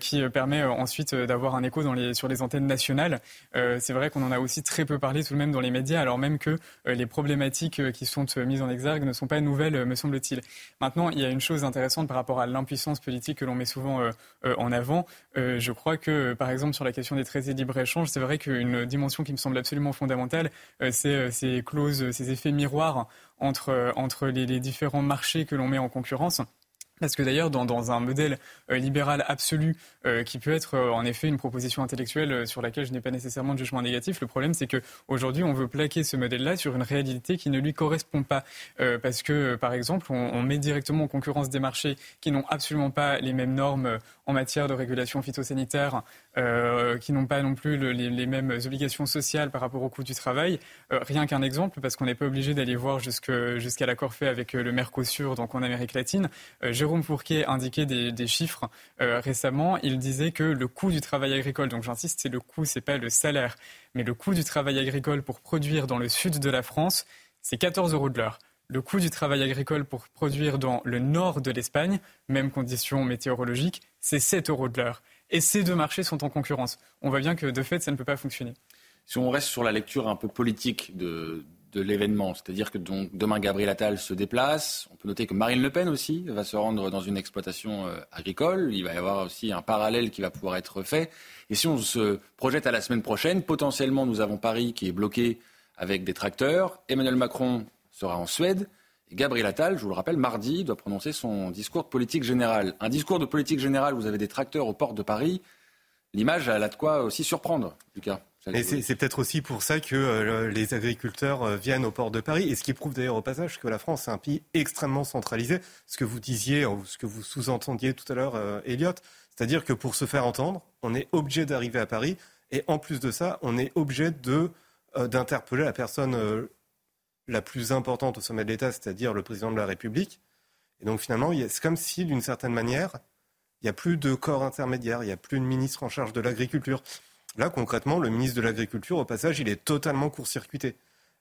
qui permet ensuite d'avoir un écho sur les antennes nationales. C'est vrai qu'on en a aussi très peu parlé tout de même dans les médias, alors même que les problématiques qui sont mises en exergue ne sont pas nouvelles, me semble-t-il. Maintenant, il y a une chose intéressante par rapport à l'impuissance politique que l'on met souvent en avant. je crois que que, par exemple, sur la question des traités de libre-échange, c'est vrai qu'une dimension qui me semble absolument fondamentale, euh, c'est euh, ces clauses, ces effets miroirs entre, euh, entre les différents marchés que l'on met en concurrence. Parce que d'ailleurs, dans, un modèle euh, libéral absolu, euh, qui peut être euh, en effet une proposition intellectuelle sur laquelle je n'ai pas nécessairement de jugement négatif, le problème c'est qu'aujourd'hui, on veut plaquer ce modèle-là sur une réalité qui ne lui correspond pas. parce que, par exemple, on, met directement en concurrence des marchés qui n'ont absolument pas les mêmes normes en matière de régulation phytosanitaire, qui n'ont pas non plus les, mêmes obligations sociales par rapport au coût du travail. rien qu'un exemple, parce qu'on n'est pas obligé d'aller voir jusqu'à l'accord fait avec le Mercosur, donc en Amérique latine. Jérôme Fourquet indiquait des, des chiffres euh, récemment. Il disait que le coût du travail agricole, donc j'insiste, c'est le coût, c'est pas le salaire, mais le coût du travail agricole pour produire dans le sud de la France, c'est 14 euros de l'heure. Le coût du travail agricole pour produire dans le nord de l'Espagne, même conditions météorologiques, c'est 7 euros de l'heure. Et ces deux marchés sont en concurrence. On voit bien que de fait, ça ne peut pas fonctionner. Si on reste sur la lecture un peu politique de, l'événement. C'est-à-dire que donc, demain, Gabriel Attal se déplace. On peut noter que Marine Le Pen aussi va se rendre dans une exploitation euh, agricole. Il va y avoir aussi un parallèle qui va pouvoir être fait. Et si on se projette à la semaine prochaine, potentiellement, nous avons Paris qui est bloqué avec des tracteurs. Emmanuel Macron sera en Suède. Gabriel Attal, je vous le rappelle, mardi, doit prononcer son discours de politique générale. Un discours de politique générale, vous avez des tracteurs aux portes de Paris. L'image, elle a de quoi aussi surprendre, Lucas. Et c'est peut-être aussi pour ça que euh, les agriculteurs euh, viennent au port de Paris, et ce qui prouve d'ailleurs au passage que la France est un pays extrêmement centralisé, ce que vous disiez, ou ce que vous sous-entendiez tout à l'heure, euh, Elliot, c'est-à-dire que pour se faire entendre, on est obligé d'arriver à Paris, et en plus de ça, on est obligé de d'interpeller la personne la plus importante au sommet de l'État, c'est-à-dire le président de la République. Et donc finalement, c'est comme si, d'une certaine manière, il n'y a plus de corps intermédiaire, il n'y a plus de ministre en charge de l'agriculture. Là, concrètement, le ministre de l'Agriculture, au passage, il est totalement court-circuité.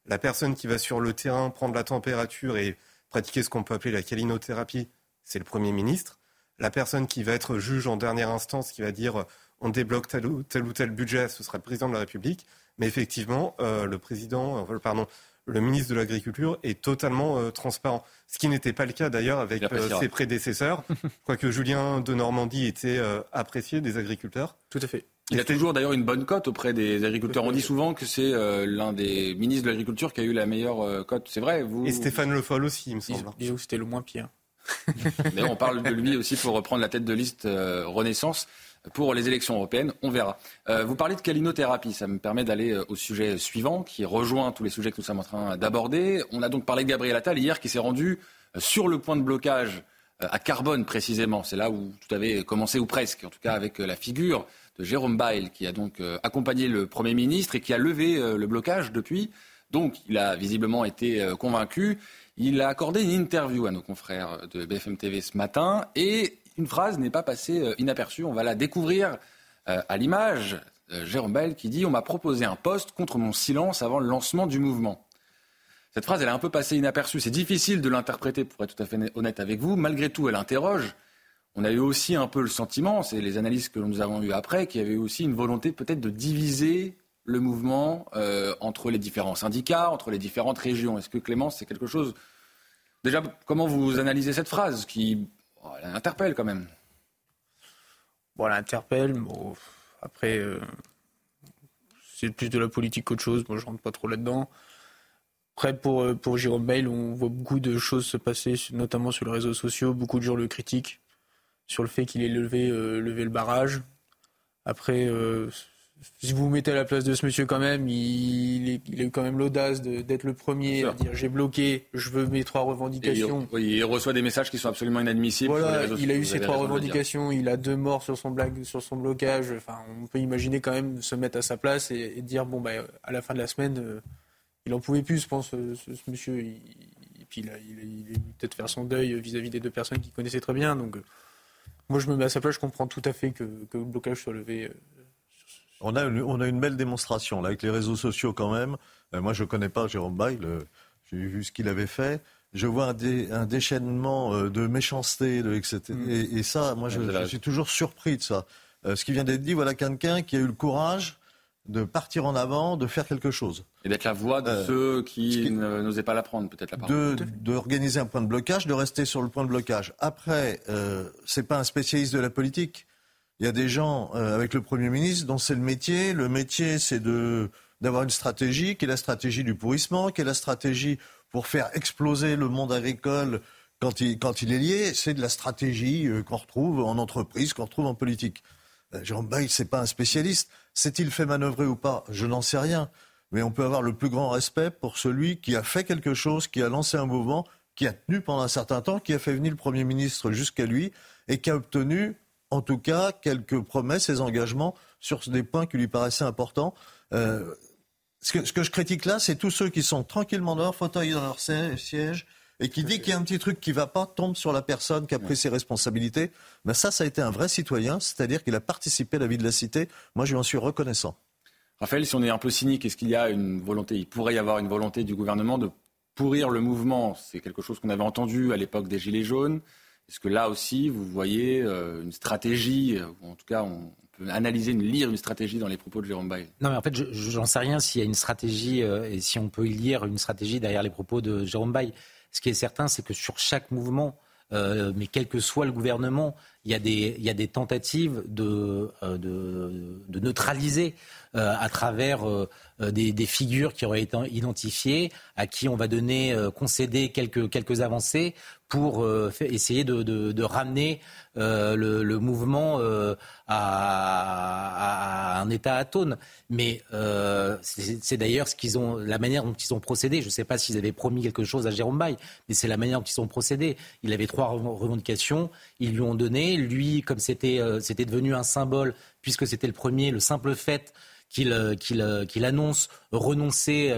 La personne qui va sur le terrain prendre la température et pratiquer ce qu'on peut appeler la calinothérapie, c'est le Premier ministre. La personne qui va être juge en dernière instance, qui va dire on débloque tel ou tel, ou tel budget, ce sera le président de la République. Mais effectivement, euh, le président, euh, pardon, le ministre de l'Agriculture est totalement euh, transparent. Ce qui n'était pas le cas d'ailleurs avec ses prédécesseurs, (laughs) quoique Julien de Normandie était apprécié des agriculteurs. Tout à fait. Il a toujours d'ailleurs une bonne cote auprès des agriculteurs. On dit souvent que c'est euh, l'un des ministres de l'Agriculture qui a eu la meilleure euh, cote. C'est vrai vous... Et Stéphane Le Foll aussi, il me semble. Disons que c'était le moins pire. Mais on parle de lui aussi pour reprendre la tête de liste euh, Renaissance pour les élections européennes. On verra. vous parlez de calinothérapie. Ça me permet d'aller au sujet suivant qui rejoint tous les sujets que nous sommes en train d'aborder. On a donc parlé de Gabriel Attal hier qui s'est rendu sur le point de blocage à Carbone précisément. C'est là où tout avait commencé ou presque, en tout cas avec la figure de Jérôme Bail, qui a donc euh, accompagné le Premier ministre et qui a levé euh, le blocage depuis. Donc, il a visiblement été euh, convaincu. Il a accordé une interview à nos confrères de BFM TV ce matin et une phrase n'est pas passée inaperçue. On va la découvrir à l'image. Jérôme Bail qui dit On m'a proposé un poste contre mon silence avant le lancement du mouvement. Cette phrase, elle est un peu passée inaperçue. C'est difficile de l'interpréter, pour être tout à fait honnête avec vous. Malgré tout, elle interroge on a eu aussi un peu le sentiment, c'est les analyses que nous avons eues après, qu'il y avait aussi une volonté peut-être de diviser le mouvement euh, entre les différents syndicats, entre les différentes régions. Est-ce que Clémence, c'est quelque chose... Déjà, comment vous analysez cette phrase qui oh, interpelle quand même? Bon, elle interpelle, mais après, euh, c'est plus de la politique qu'autre chose. Moi, je rentre pas trop là-dedans. Après, pour, pour Jérôme Bail, on voit beaucoup de choses se passer, notamment sur les réseaux sociaux. Beaucoup de gens le critiquent sur le fait qu'il ait levé, levé le barrage. Après, si vous vous mettez à la place de ce monsieur quand même, il, a eu quand même l'audace d'être le premier à dire j'ai bloqué, je veux mes trois revendications. il, reçoit des messages qui sont absolument inadmissibles. Voilà, il a eu ses trois revendications, il a deux morts sur son, blague, sur son blocage. Enfin, on peut imaginer quand même se mettre à sa place et, dire bon bah à la fin de la semaine, euh, il en pouvait plus, je pense, ce, monsieur. et puis il a, il peut-être faire son deuil vis-à-vis des deux personnes qu'il connaissait très bien. Donc euh, moi je me mets à sa place, je comprends tout à fait que, que le blocage soit levé. Euh, on a, une, on a une belle démonstration là avec les réseaux sociaux quand même. Euh, moi, je ne connais pas Jérôme Bail, j'ai vu ce qu'il avait fait. Je vois un, déchaînement euh, de méchanceté, de, etc. Mm. Et, ça, moi, je, suis toujours surpris de ça. Euh, ce qui vient d'être dit, voilà quelqu'un qui a eu le courage de partir en avant, de faire quelque chose. Et d'être la voix de ceux qui, n'osaient pas la prendre, peut-être la parole. D'organiser un point de blocage, de rester sur le point de blocage. Après, ce n'est pas un spécialiste de la politique. Il y a des gens euh, avec le Premier ministre dont c'est le métier. Le métier, c'est de d'avoir une stratégie, qui est la stratégie du pourrissement, qui est la stratégie pour faire exploser le monde agricole quand il, quand il est lié. C'est de la stratégie euh, qu'on retrouve en entreprise, qu'on retrouve en politique. Euh, Jérôme Bail, c'est pas un spécialiste. S'est-il fait manœuvrer ou pas? Je n'en sais rien. Mais on peut avoir le plus grand respect pour celui qui a fait quelque chose, qui a lancé un mouvement, qui a tenu pendant un certain temps, qui a fait venir le Premier ministre jusqu'à lui et qui a obtenu en tout cas quelques promesses et engagements sur des points qui lui paraissaient importants. Euh, ce, que, je critique là, c'est tous ceux qui sont tranquillement dans leur fauteuil, dans leur siège, et qui dit qu'il y a un petit truc qui ne va pas, tombe sur la personne qui a pris ses responsabilités. Mais ça, ça a été un vrai citoyen, c'est-à-dire qu'il a participé à la vie de la cité. Moi, je lui en suis reconnaissant. Raphaël, si on est un peu cynique, est-ce qu'il y a une volonté, il pourrait y avoir une volonté du gouvernement de pourrir le mouvement? C'est quelque chose qu'on avait entendu à l'époque des Gilets jaunes. Est-ce que là aussi, vous voyez euh, une stratégie, euh, ou en tout cas, on peut analyser, lire une stratégie dans les propos de Jérôme Bail Non, mais en fait, je n'en sais rien s'il y a une stratégie euh, et si on peut y lire une stratégie derrière les propos de Jérôme Bail. Ce qui est certain, c'est que sur chaque mouvement, mais quel que soit le gouvernement, il y a des, tentatives de neutraliser à travers des, des, figures qui auraient été identifiées, à qui on va donner, concéder quelques, quelques avancées pour euh, essayer de, ramener euh, le, mouvement euh, à, un état atone. Mais c'est d'ailleurs ce qu'ils ont, la manière dont ils ont procédé. Je ne sais pas s'ils avaient promis quelque chose à Jérôme Baye, mais c'est la manière dont ils ont procédé. Il avait trois revendications, ils lui ont donné. Lui, comme c'était devenu un symbole, puisque c'était le premier, le simple fait qu'il qu'il annonce renoncer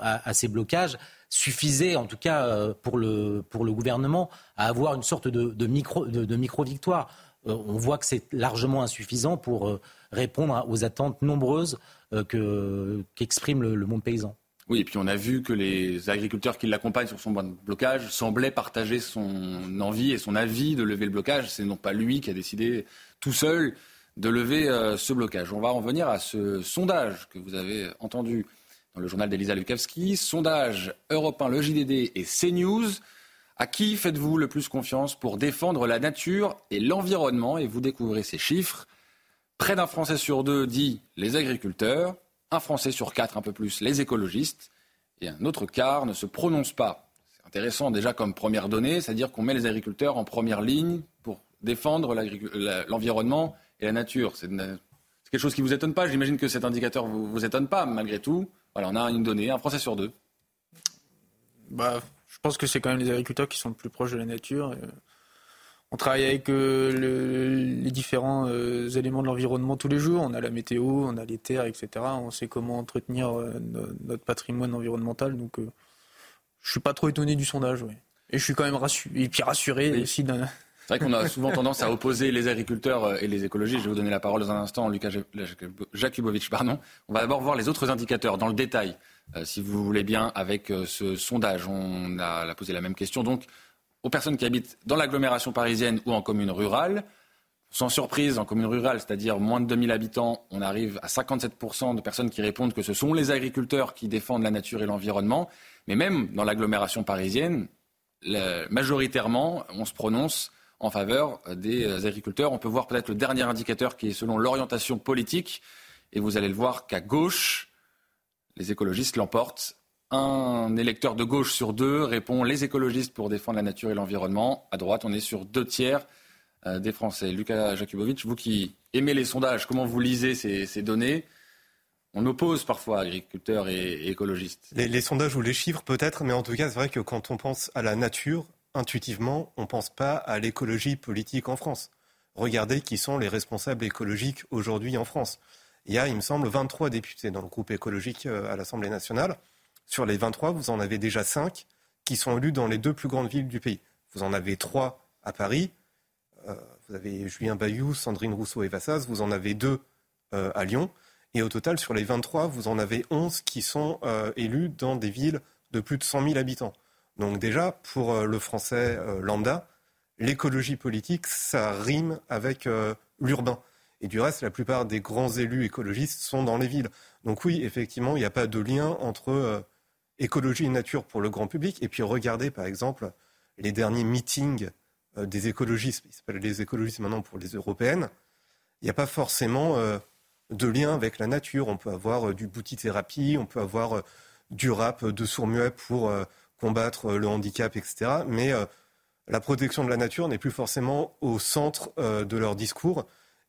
à, à, ces blocages, suffisait, en tout cas euh, pour le, pour le gouvernement, à avoir une sorte de, micro, de, micro-victoire. Euh, on voit que c'est largement insuffisant pour euh, répondre aux attentes nombreuses qu'exprime le, monde paysan. Oui, et puis on a vu que les agriculteurs qui l'accompagnent sur son blocage semblaient partager son envie et son avis de lever le blocage. C'est non pas lui qui a décidé tout seul de lever ce blocage. On va en venir à ce sondage que vous avez entendu dans le journal d'Elisa Lukavski. Sondage européen, le JDD et CNews. À qui faites-vous le plus confiance pour défendre la nature et l'environnement? Et vous découvrez ces chiffres. Près d'un Français sur deux dit les agriculteurs, un Français sur quatre, un peu plus, les écologistes, et un autre quart ne se prononce pas. C'est intéressant déjà comme première donnée, c'est-à-dire qu'on met les agriculteurs en première ligne pour défendre l'environnement et la nature. C'est quelque chose qui ne vous étonne pas. J'imagine que cet indicateur ne vous, vous étonne pas, malgré tout. Voilà, on a une donnée, un Français sur deux. Bah, je pense que c'est quand même les agriculteurs qui sont le plus proches de la nature. Euh, on travaille avec euh, les différents euh, éléments de l'environnement tous les jours. On a la météo, on a les terres, etc. On sait comment entretenir notre patrimoine environnemental. Donc, je suis pas trop étonné du sondage. Et je suis quand même rassuré, et puis rassuré aussi d'un c'est vrai qu'on a souvent tendance à opposer les agriculteurs euh, et les écologistes. Je vais vous donner la parole dans un instant, Lucas Jakubowicz. Pardon. On va d'abord voir les autres indicateurs dans le détail, euh, si vous voulez bien, avec euh, ce sondage. On a posé la même question donc aux personnes qui habitent dans l'agglomération parisienne ou en commune rurale. Sans surprise, en commune rurale, c'est-à-dire moins de 2000 habitants, on arrive à 57% de personnes qui répondent que ce sont les agriculteurs qui défendent la nature et l'environnement. Mais même dans l'agglomération parisienne, majoritairement, on se prononce en faveur des euh, agriculteurs. On peut voir peut-être le dernier indicateur qui est selon l'orientation politique. Et vous allez le voir qu'à gauche, les écologistes l'emportent un électeur de gauche sur deux répond les écologistes pour défendre la nature et l'environnement. À droite, on est sur deux tiers euh, des Français. Lucas Jakubowicz, vous qui aimez les sondages, comment vous lisez ces, données? On oppose parfois agriculteurs et, écologistes. Les, sondages ou les chiffres peut-être, mais en tout cas, c'est vrai que quand on pense à la nature, intuitivement, on ne pense pas à l'écologie politique en France. Regardez qui sont les responsables écologiques aujourd'hui en France. Il y a, il me semble, 23 députés dans le groupe écologique euh, à l'Assemblée nationale. Sur les 23, vous en avez déjà 5 qui sont élus dans les deux plus grandes villes du pays. Vous en avez 3 à Paris. Euh, vous avez Julien Bayou, Sandrine Rousseau et Vassas. Vous en avez 2 euh, à Lyon. Et au total, sur les 23, vous en avez 11 qui sont élus dans des villes de plus de 100 000 habitants. Donc déjà, pour le français lambda, l'écologie politique, ça rime avec l'urbain. Et du reste, la plupart des grands élus écologistes sont dans les villes. Donc oui, effectivement, il n'y a pas de lien entre écologie et nature pour le grand public. Et puis regardez par exemple les derniers meetings euh, des écologistes, ils s'appellent les écologistes maintenant pour les européennes. Il n'y a pas forcément euh, de lien avec la nature. On peut avoir euh, du boutithérapie, on peut avoir du rap de sourds-muets pour combattre le handicap, etc. Mais la protection de la nature n'est plus forcément au centre de leur discours.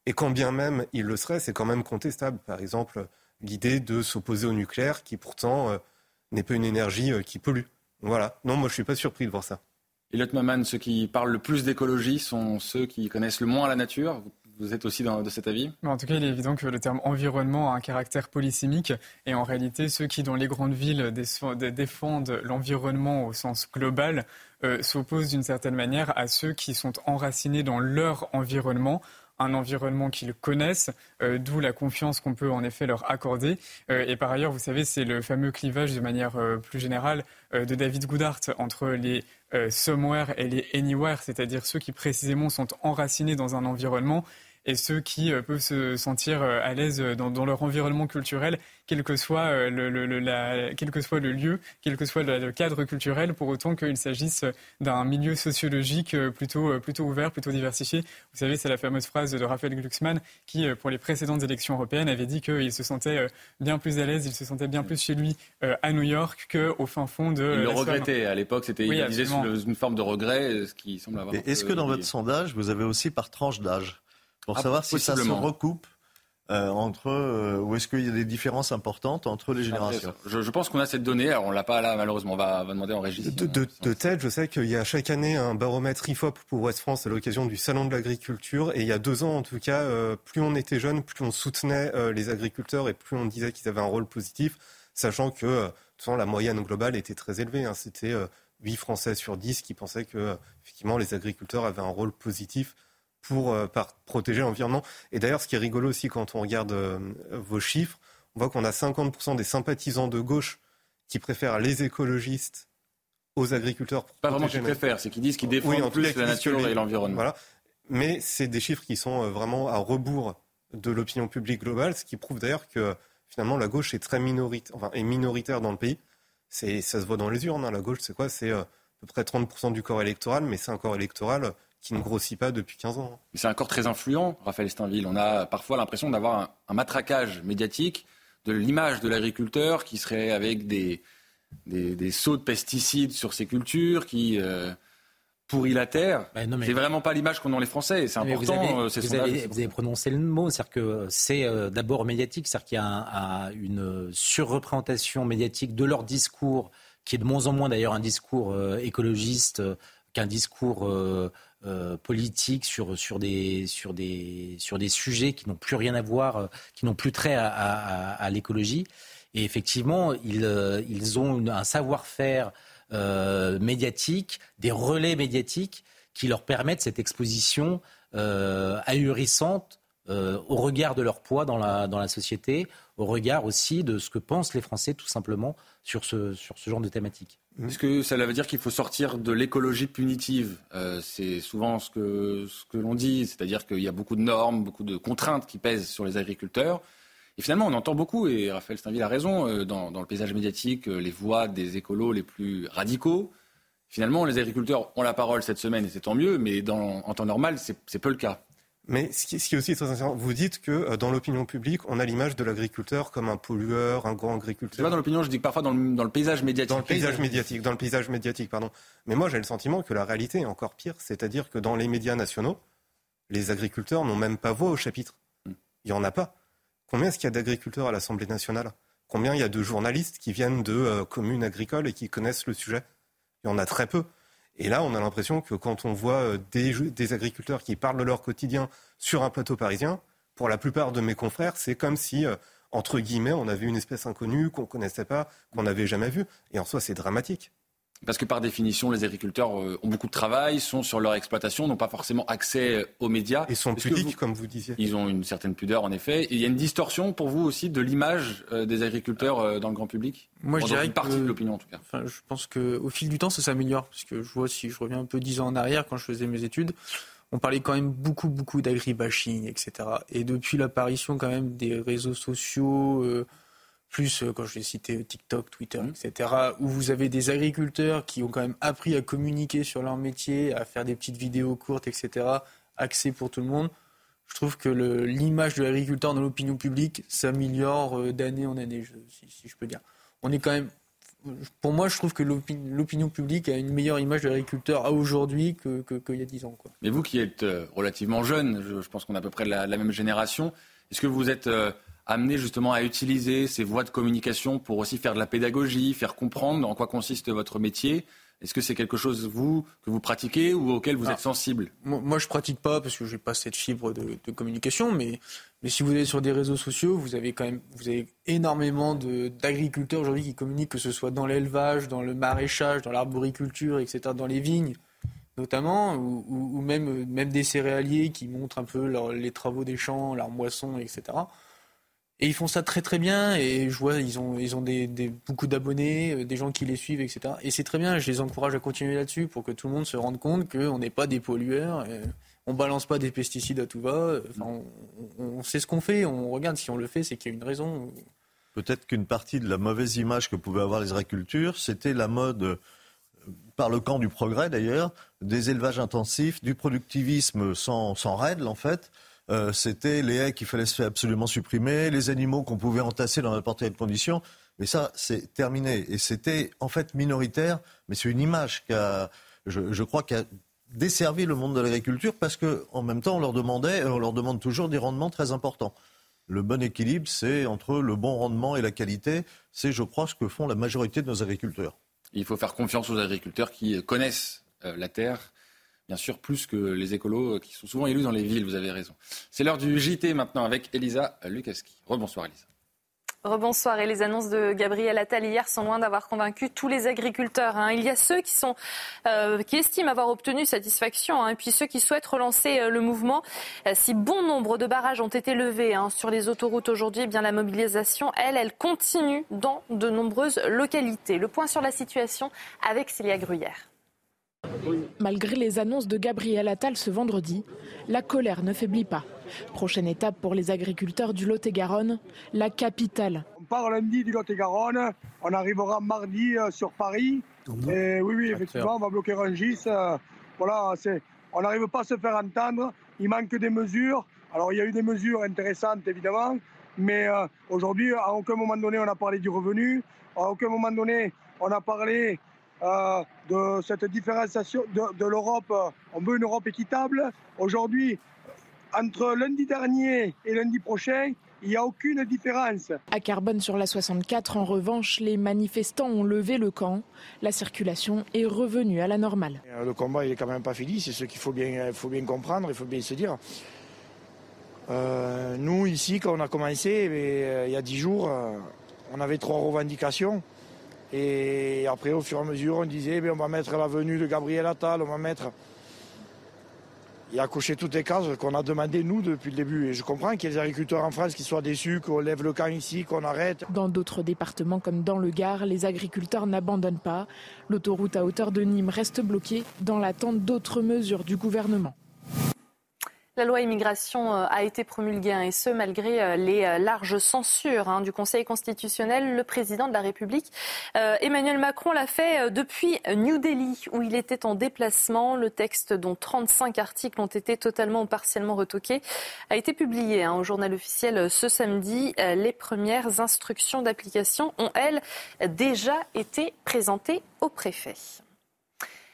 Et quand bien même il le serait, c'est quand même contestable. Par exemple, l'idée de s'opposer au nucléaire, qui pourtant n'est pas une énergie euh, qui pollue. Voilà. Non, moi je suis pas surpris de voir ça. Elliot Maman, ceux qui parlent le plus d'écologie sont ceux qui connaissent le moins la nature. Êtes aussi de cet avis? En tout cas, il est évident que le terme environnement a un caractère polysémique. Et en réalité, ceux qui, dans les grandes villes, défendent l'environnement au sens global euh, s'opposent d'une certaine manière à ceux qui sont enracinés dans leur environnement un environnement qu'ils connaissent, euh, d'où la confiance qu'on peut en effet leur accorder. Euh, et par ailleurs, vous savez, c'est le fameux clivage de manière plus générale de David Goodhart entre les somewhere et les anywhere, c'est-à-dire ceux qui précisément sont enracinés dans un environnement et ceux qui peuvent se sentir à l'aise dans, leur environnement culturel quel que soit, euh, le, quel que soit le lieu, quel que soit le, cadre culturel, pour autant qu'il s'agisse d'un milieu sociologique euh, plutôt, euh, plutôt ouvert, plutôt diversifié. Vous savez, c'est la fameuse phrase de Raphaël Glucksmann qui, pour les précédentes élections européennes, avait dit qu'il se sentait bien plus à l'aise, il se sentait bien plus chez lui à New York qu'au fin fond de. Il le regrettait à l'époque, c'était il disait sous une forme de regret, ce qui semble avoir. Est-ce que dans votre sondage, vous avez aussi par tranche d'âge pour ah, savoir si ça se recoupe euh, entre euh, ou est-ce qu'il y a des différences importantes entre les générations? je, pense qu'on a cette donnée, alors on l'a pas là malheureusement, on va, demander en régie. De, tête, je sais qu'il y a chaque année un baromètre IFOP pour Ouest France à l'occasion du Salon de l'agriculture et il y a deux ans en tout cas, euh, plus on était jeune, plus on soutenait les agriculteurs et plus on disait qu'ils avaient un rôle positif, sachant que la moyenne globale était très élevée. Hein. C'était 8 Français sur 10 qui pensaient que effectivement les agriculteurs avaient un rôle positif pour euh, protéger l'environnement. Et d'ailleurs, ce qui est rigolo aussi quand on regarde euh, vos chiffres, on voit qu'on a 50% des sympathisants de gauche qui préfèrent les écologistes aux agriculteurs. Pas vraiment qu'ils préfèrent, c'est qu'ils disent qu'ils défendent plus la nature et l'environnement. Voilà. Mais c'est des chiffres qui sont euh, vraiment à rebours de l'opinion publique globale, ce qui prouve d'ailleurs que finalement la gauche est très minoritaire, enfin, est minoritaire dans le pays. C'est, ça se voit dans les urnes. Hein. La gauche, c'est quoi? C'est à peu près 30% du corps électoral, mais c'est un corps électoral qui ne grossit pas depuis 15 ans. C'est un corps très influent, Raphaël Steinville. On a parfois l'impression d'avoir un, matraquage médiatique de l'image de l'agriculteur qui serait avec des, des, sauts de pesticides sur ses cultures, qui euh, pourrit la terre. Bah, c'est vraiment pas l'image qu'ont les Français. C'est important. Vous avez, vous, avez, prononcé le mot, c'est-à-dire que c'est euh, d'abord médiatique, c'est-à-dire qu'il y a une surreprésentation médiatique de leur discours, qui est de moins en moins d'ailleurs un discours euh, écologiste qu'un discours euh, politique sur, sur, des, sur, des, sur des sujets qui n'ont plus rien à voir, euh, qui n'ont plus trait à, à, l'écologie. Et effectivement, ils, euh, ils ont un savoir-faire médiatique, des relais médiatiques qui leur permettent cette exposition ahurissante au regard de leur poids dans la, dans la société, au regard aussi de ce que pensent les Français tout simplement sur ce, sur ce genre de thématique. Mmh. Est-ce que ça veut dire qu'il faut sortir de l'écologie punitive euh, C'est souvent ce que, ce que l'on dit, c'est-à-dire qu'il y a beaucoup de normes, beaucoup de contraintes qui pèsent sur les agriculteurs. Et finalement, on entend beaucoup, et Raphaël Steinville a raison, euh, dans, le paysage médiatique, euh, les voix des écolos les plus radicaux. Finalement, les agriculteurs ont la parole cette semaine, et c'est tant mieux, mais dans, en temps normal, c'est peu le cas. Mais ce qui, est aussi très intéressant, vous dites que euh, dans l'opinion publique, on a l'image de l'agriculteur comme un pollueur, un grand agriculteur. C'est pas dans l'opinion, je dis que parfois dans le, paysage médiatique. Dans le paysage médiatique, dans le paysage médiatique, pardon. Mais moi, j'ai le sentiment que la réalité est encore pire. C'est-à-dire que dans les médias nationaux, les agriculteurs n'ont même pas voix au chapitre. Il n'y en a pas. Combien est-ce qu'il y a d'agriculteurs à l'Assemblée nationale? Combien il y a de journalistes qui viennent de euh, communes agricoles et qui connaissent le sujet? Il y en a très peu. Et là, on a l'impression que quand on voit euh, des, agriculteurs qui parlent de leur quotidien sur un plateau parisien, pour la plupart de mes confrères, c'est comme si, euh, entre guillemets, on avait une espèce inconnue qu'on ne connaissait pas, qu'on n'avait jamais vue. Et en soi, c'est dramatique. Parce que par définition, les agriculteurs euh, ont beaucoup de travail, sont sur leur exploitation, n'ont pas forcément accès euh, aux médias. Et sont pudiques, comme vous disiez. Ils ont une certaine pudeur, en effet. Et il y a une distorsion pour vous aussi de l'image euh, des agriculteurs dans le grand public? Moi, je dirais une partie de l'opinion, en tout cas. Enfin, je pense qu'au fil du temps, ça s'améliore. Parce que je vois, si je reviens un peu dix ans en arrière, quand je faisais mes études, on parlait quand même beaucoup, beaucoup d'agribashing, etc. Et depuis l'apparition quand même des réseaux sociaux plus euh, quand je l'ai cité TikTok, Twitter, mmh. etc., où vous avez des agriculteurs qui ont quand même appris à communiquer sur leur métier, à faire des petites vidéos courtes, etc., accès pour tout le monde. Je trouve que l'image de l'agriculteur dans l'opinion publique s'améliore euh, d'année en année, si, je peux dire. On est quand même, pour moi, je trouve que l'opinion publique a une meilleure image de l'agriculteur à aujourd'hui qu'il que, y a dix ans. Quoi. Mais vous qui êtes euh, relativement jeune, je, pense qu'on a à peu près la, la même génération, est-ce que vous êtes amener justement à utiliser ces voies de communication pour aussi faire de la pédagogie, faire comprendre en quoi consiste votre métier est-ce que c'est quelque chose, vous, que vous pratiquez ou auquel vous êtes sensible? Moi, je pratique pas parce que je n'ai pas cette fibre de, communication, mais, mais si vous êtes sur des réseaux sociaux, vous avez quand même vous avez énormément d'agriculteurs aujourd'hui qui communiquent, que ce soit dans l'élevage, dans le maraîchage, dans l'arboriculture, etc., dans les vignes notamment, ou, ou, même, même des céréaliers qui montrent un peu les travaux des champs, leurs moissons, etc. Et ils font ça très très bien et je vois ils ont ils ont des, beaucoup d'abonnés, euh, des gens qui les suivent, etc. Et c'est très bien. Je les encourage à continuer là-dessus pour que tout le monde se rende compte qu'on n'est pas des pollueurs. Et on balance pas des pesticides à tout va. Enfin, on, sait ce qu'on fait. On regarde si on le fait, c'est qu'il y a une raison. Peut-être qu'une partie de la mauvaise image que pouvaient avoir les agricultures, c'était la mode euh, par le camp du progrès d'ailleurs, des élevages intensifs, du productivisme sans, sans règles en fait, euh, c'était les haies qu'il fallait absolument supprimer, les animaux qu'on pouvait entasser dans n'importe quelle condition. Mais ça, c'est terminé. Et c'était en fait minoritaire, mais c'est une image qui a, je, crois, qui a desservi le monde de l'agriculture parce qu'en même temps, on leur demandait, on leur demande toujours des rendements très importants. Le bon équilibre, c'est entre le bon rendement et la qualité. C'est, je crois, ce que font la majorité de nos agriculteurs. Il faut faire confiance aux agriculteurs qui connaissent euh, la terre, bien sûr, plus que les écolos qui sont souvent élus dans les villes, vous avez raison. C'est l'heure du JT maintenant avec Elisa Lukaski. Rebonsoir Elisa. Rebonsoir. Et les annonces de Gabriel Attal hier sont loin d'avoir convaincu tous les agriculteurs. Hein. Il y a ceux qui, euh, estiment avoir obtenu satisfaction hein, et puis ceux qui souhaitent relancer euh, le mouvement. Euh, si bon nombre de barrages ont été levés hein, sur les autoroutes aujourd'hui, eh bien la mobilisation, elle, elle continue dans de nombreuses localités. Le point sur la situation avec Célia Gruyère. Malgré les annonces de Gabriel Attal ce vendredi, la colère ne faiblit pas. Prochaine étape pour les agriculteurs du Lot-et-Garonne, la capitale. On part lundi du Lot-et-Garonne, on arrivera mardi euh, sur Paris. Et oui, oui, effectivement, on va bloquer Rungis. Euh, voilà, on n'arrive pas à se faire entendre. Il manque des mesures. Alors, il y a eu des mesures intéressantes, évidemment, mais euh, aujourd'hui, à aucun moment donné, on a parlé du revenu. À aucun moment donné, on a parlé euh, de cette différenciation de, l'Europe. On veut une Europe équitable. Aujourd'hui, entre lundi dernier et lundi prochain, il n'y a aucune différence. À Carbone sur la 64, en revanche, les manifestants ont levé le camp. La circulation est revenue à la normale. Euh, le combat, il n'est quand même pas fini. C'est ce qu'il faut bien, faut bien comprendre, il faut bien se dire. Euh, nous, ici, quand on a commencé, il y a dix jours, on avait trois revendications. Et après, au fur et à mesure, on disait, eh on va mettre la venue de Gabriel Attal, on va mettre... Il a coché toutes les cases qu'on a demandé, nous, depuis le début. Et je comprends qu'il y ait des agriculteurs en France qui soient déçus, qu'on lève le camp ici, qu'on arrête. Dans d'autres départements, comme dans le Gard, les agriculteurs n'abandonnent pas. L'autoroute à hauteur de Nîmes reste bloquée dans l'attente d'autres mesures du gouvernement. La loi immigration euh, a été promulguée, hein, et ce, malgré euh, les euh, larges censures hein, du Conseil constitutionnel. Le président de la République, Emmanuel Macron, l'a fait depuis New Delhi, où il était en déplacement. Le texte, dont 35 articles ont été totalement ou partiellement retoqués, a été publié hein, au journal officiel ce samedi. Les premières instructions d'application ont, elles, déjà été présentées au préfet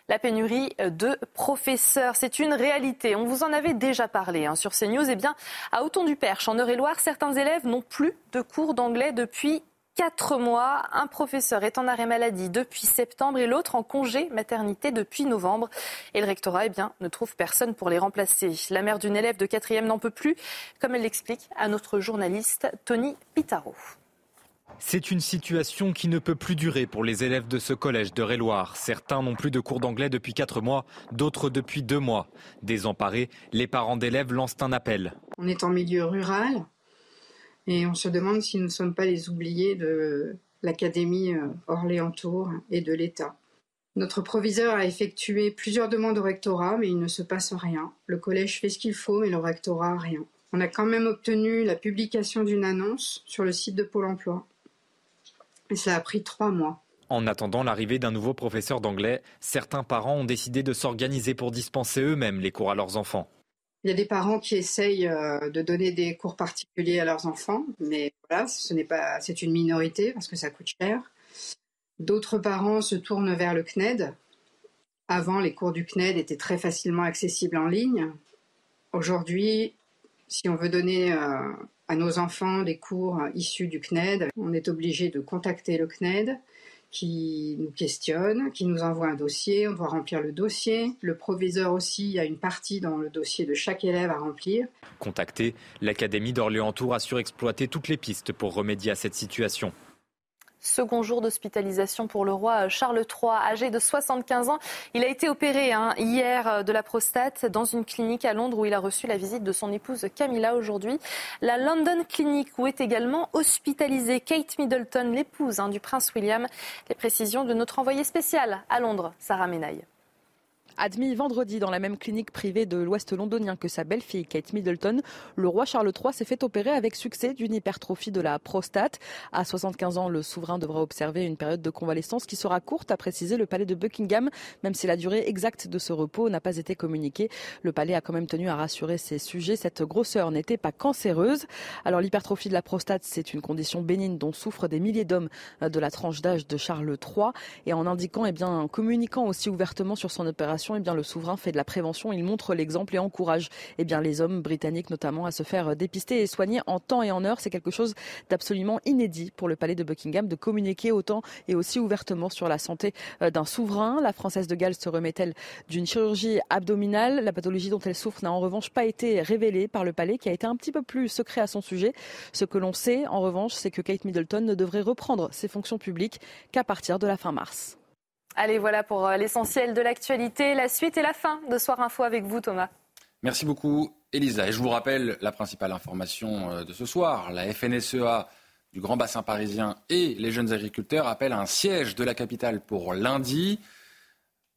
la pénurie de professeurs. C'est une réalité. On vous en avait déjà parlé hein, sur CNews. Eh bien, à Auton-du-Perche, en Eure-et-Loire, certains élèves n'ont plus de cours d'anglais depuis quatre mois. Un professeur est en arrêt maladie depuis septembre et l'autre en congé maternité depuis novembre. Et le rectorat eh bien, ne trouve personne pour les remplacer. La mère d'une élève de quatrième n'en peut plus, comme elle l'explique à notre journaliste Tony Pitaro. C'est une situation qui ne peut plus durer pour les élèves de ce collège de Réloir. Certains n'ont plus de cours d'anglais depuis 4 mois, d'autres depuis 2 mois. Désemparés, les parents d'élèves lancent un appel. On est en milieu rural et on se demande si nous ne sommes pas les oubliés de l'Académie euh, Orléans-Tours et de l'État. Notre proviseur a effectué plusieurs demandes au rectorat, mais il ne se passe rien. Le collège fait ce qu'il faut, mais le rectorat rien. On a quand même obtenu la publication d'une annonce sur le site de Pôle emploi. Et ça a pris trois mois. En attendant l'arrivée d'un nouveau professeur d'anglais, certains parents ont décidé de s'organiser pour dispenser eux-mêmes les cours à leurs enfants. Il y a des parents qui essayent euh, de donner des cours particuliers à leurs enfants, mais voilà, ce n'est pas, c'est une minorité parce que ça coûte cher. D'autres parents se tournent vers le CNED. Avant, les cours du CNED étaient très facilement accessibles en ligne. Aujourd'hui, si on veut donner euh, à nos enfants des cours issus du CNED. On est obligé de contacter le CNED qui nous questionne, qui nous envoie un dossier, on doit remplir le dossier. Le proviseur aussi a une partie dans le dossier de chaque élève à remplir. Contacté, l'Académie d'Orléans-Tours a surexploité toutes les pistes pour remédier à cette situation. Second jour d'hospitalisation pour le roi Charles III, âgé de 75 ans. Il a été opéré hein, hier euh, de la prostate dans une clinique à Londres où il a reçu la visite de son épouse Camilla aujourd'hui. La London Clinic où est également hospitalisée Kate Middleton, l'épouse hein, du prince William. Les précisions de notre envoyé spécial à Londres, Sarah Menaille. Admis vendredi dans la même clinique privée de l'Ouest londonien que sa belle-fille Kate Middleton, le roi Charles III s'est fait opérer avec succès d'une hypertrophie de la prostate. À 75 ans, le souverain devra observer une période de convalescence qui sera courte, a précisé le palais de Buckingham, même si la durée exacte de ce repos n'a pas été communiquée. Le palais a quand même tenu à rassurer ses sujets. Cette grosseur n'était pas cancéreuse. Alors l'hypertrophie de la prostate, c'est une condition bénigne dont souffrent des milliers d'hommes de la tranche d'âge de Charles III. Et en indiquant, et eh bien, en communiquant aussi ouvertement sur son opération, eh le souverain fait de la prévention, il montre l'exemple et encourage eh les hommes britanniques notamment à se faire dépister et soigner en temps et en heure. C'est quelque chose d'absolument inédit pour le palais de Buckingham de communiquer autant et aussi ouvertement sur la santé euh, d'un souverain. La Française de Galles se remet-elle d'une chirurgie abdominale? La pathologie dont elle souffre n'a en revanche pas été révélée par le palais qui a été un petit peu plus secret à son sujet. Ce que l'on sait en revanche, c'est que Kate Middleton ne devrait reprendre ses fonctions publiques qu'à partir de la fin mars. Allez, voilà pour euh, l'essentiel de l'actualité. La suite et la fin de Soir Info avec vous, Thomas. Merci beaucoup, Elisa. Et je vous rappelle la principale information euh, de ce soir. La FNSEA du Grand Bassin parisien et les jeunes agriculteurs appellent un siège de la capitale pour lundi.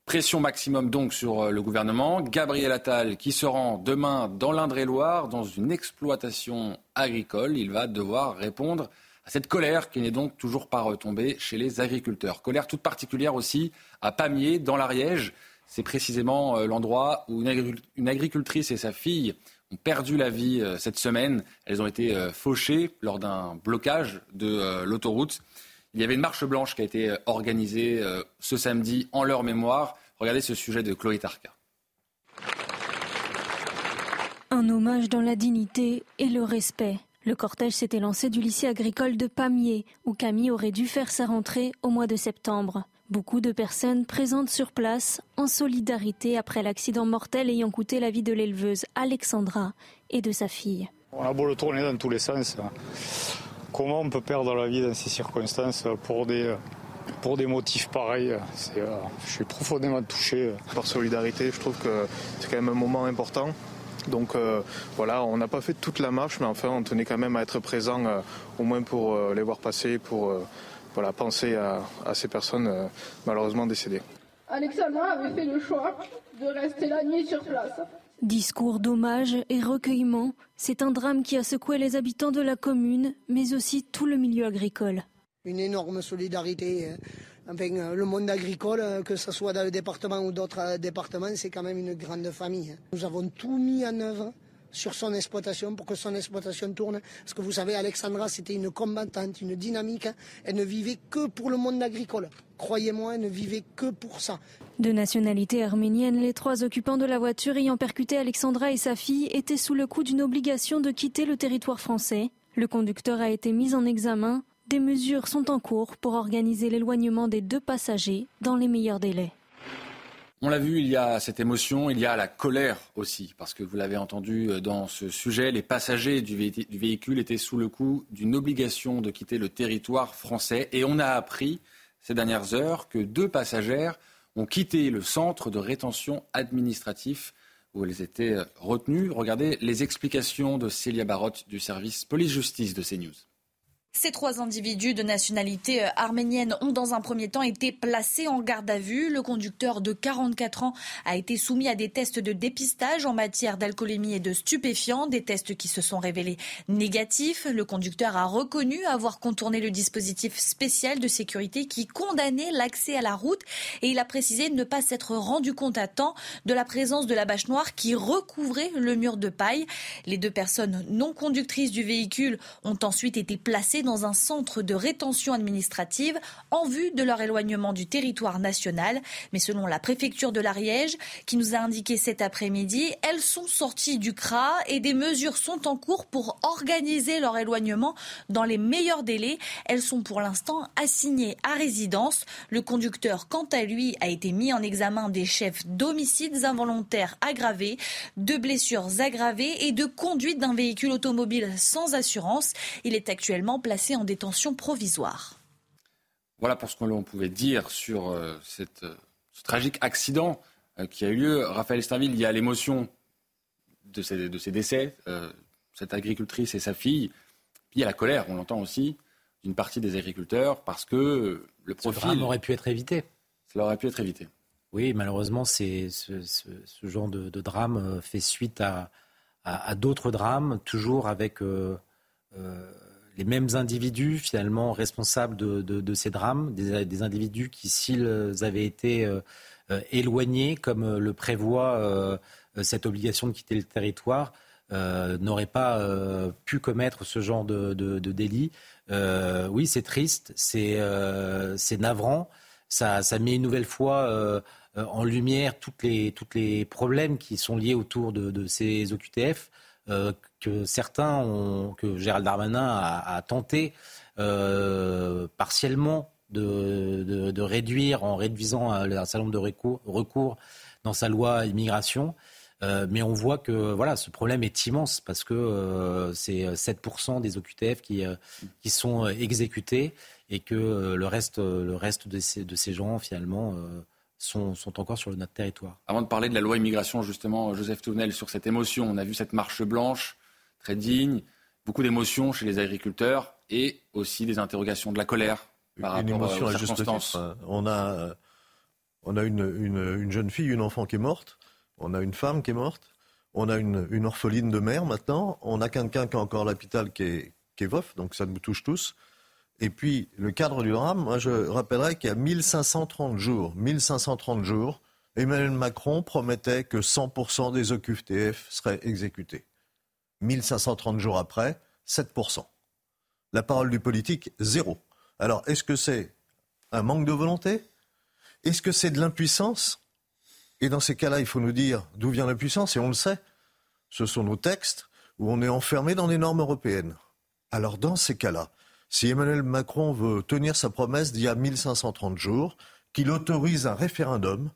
Pression maximum donc sur euh, le gouvernement. Gabriel Attal qui se rend demain dans l'Indre-et-Loire dans une exploitation agricole. Il va devoir répondre à cette colère qui n'est donc toujours pas retombée chez les agriculteurs. Colère toute particulière aussi à Pamiers, dans l'Ariège. C'est précisément euh, l'endroit où une agricultrice et sa fille ont perdu la vie euh, cette semaine. Elles ont été euh, fauchées lors d'un blocage de l'autoroute. Il y avait une marche blanche qui a été organisée ce samedi en leur mémoire. Regardez ce sujet de Chloé Tarka. Un hommage dans la dignité et le respect. Le cortège s'était lancé du lycée agricole de Pamiers, où Camille aurait dû faire sa rentrée au mois de septembre. Beaucoup de personnes présentes sur place en solidarité après l'accident mortel ayant coûté la vie de l'éleveuse Alexandra et de sa fille. On a beau le tourner dans tous les sens. Comment on peut perdre la vie dans ces circonstances pour des, pour des motifs pareils? Je suis profondément touché. Par solidarité, je trouve que c'est quand même un moment important. Donc euh, voilà, on n'a pas fait toute la marche, mais enfin on tenait quand même à être présent, euh, au moins pour euh, les voir passer, pour voilà, penser à, ces personnes malheureusement décédées. Alexandra avait fait le choix de rester la nuit sur place. Discours d'hommage et recueillement, c'est un drame qui a secoué les habitants de la commune, mais aussi tout le milieu agricole. Une énorme solidarité. Enfin, euh, le monde agricole, euh, que ce soit dans le département ou d'autres départements, c'est quand même une grande famille. Nous avons tout mis en œuvre sur son exploitation pour que son exploitation tourne. Parce que vous savez, Alexandra, c'était une combattante, une dynamique. Elle ne vivait que pour le monde agricole. Croyez-moi, elle ne vivait que pour ça. De nationalité arménienne, les trois occupants de la voiture ayant percuté Alexandra et sa fille étaient sous le coup d'une obligation de quitter le territoire français. Le conducteur a été mis en examen. Des mesures sont en cours pour organiser l'éloignement des deux passagers dans les meilleurs délais. On l'a vu, il y a cette émotion, il y a la colère aussi, parce que vous l'avez entendu euh, dans ce sujet, les passagers du, véhicule étaient sous le coup d'une obligation de quitter le territoire français. Et on a appris ces dernières heures que deux passagères ont quitté le centre de rétention administratif où elles étaient euh, retenues. Regardez les explications de Célia Barotte du service police-justice de CNews. Ces trois individus de nationalité euh, arménienne ont dans un premier temps été placés en garde à vue. Le conducteur de 44 ans a été soumis à des tests de dépistage en matière d'alcoolémie et de stupéfiants, des tests qui se sont révélés négatifs. Le conducteur a reconnu avoir contourné le dispositif spécial de sécurité qui condamnait l'accès à la route et il a précisé ne pas s'être rendu compte à temps de la présence de la bâche noire qui recouvrait le mur de paille. Les deux personnes non conductrices du véhicule ont ensuite été placées dans un centre de rétention administrative en vue de leur éloignement du territoire national. Mais selon la préfecture de l'Ariège, qui nous a indiqué cet après-midi, elles sont sorties du CRA et des mesures sont en cours pour organiser leur éloignement dans les meilleurs délais. Elles sont pour l'instant assignées à résidence. Le conducteur, quant à lui, a été mis en examen des chefs d'homicides involontaires aggravés, de blessures aggravées et de conduite d'un véhicule automobile sans assurance. Il est actuellement placé en détention provisoire. Voilà pour ce que l'on pouvait dire sur euh, cette, euh, ce tragique accident euh, qui a eu lieu. Raphaël Esterville, il y a l'émotion de ces, de ces décès, cette agricultrice et sa fille. Puis il y a la colère, on l'entend aussi, d'une partie des agriculteurs parce que le profil. Ce aurait pu être évité. Cela aurait pu être évité. Oui, malheureusement, c'est ce, ce, genre de, drame fait suite à, à, d'autres drames, toujours avec les mêmes individus finalement responsables de, ces drames, des, individus qui, s'ils avaient été euh, euh, éloignés, comme euh, le prévoit cette obligation de quitter le territoire, n'auraient pas pu commettre ce genre de, délit. oui, c'est triste, c'est navrant. Ça, met une nouvelle fois en lumière toutes les problèmes qui sont liés autour de, ces OQTF que certains ont, que Gérald Darmanin a, tenté euh, partiellement de, réduire en réduisant un certain nombre de recours, dans sa loi immigration. Euh, mais on voit que voilà, ce problème est immense parce que euh, c'est 7% des OQTF qui, qui sont exécutés et que le reste, le reste de, de ces gens, finalement, sont, encore sur notre territoire. Avant de parler de la loi immigration, justement, Joseph Tournel, sur cette émotion, on a vu cette marche blanche très digne, beaucoup d'émotions chez les agriculteurs et aussi des interrogations, de la colère par une rapport émotion aux circonstances. Hein. On a, on a une, jeune fille, une enfant qui est morte, on a une femme qui est morte, on a une, orpheline de mère maintenant, on a quelqu'un qui a encore l'hôpital qui est, qui est veuf, donc ça nous touche tous. Et puis, le cadre du drame, moi je rappellerai qu'il y a 1530 jours, 1530 jours, Emmanuel Macron promettait que 100% des OQTF seraient exécutés. 1530 jours après, 7%. La parole du politique, zéro. Alors, est-ce que c'est un manque de volonté? Est-ce que c'est de l'impuissance? Et dans ces cas-là, il faut nous dire d'où vient l'impuissance, et on le sait. Ce sont nos textes où on est enfermé dans les normes européennes. Alors, dans ces cas-là, si Emmanuel Macron veut tenir sa promesse d'il y a 1530 jours, qu'il autorise un référendum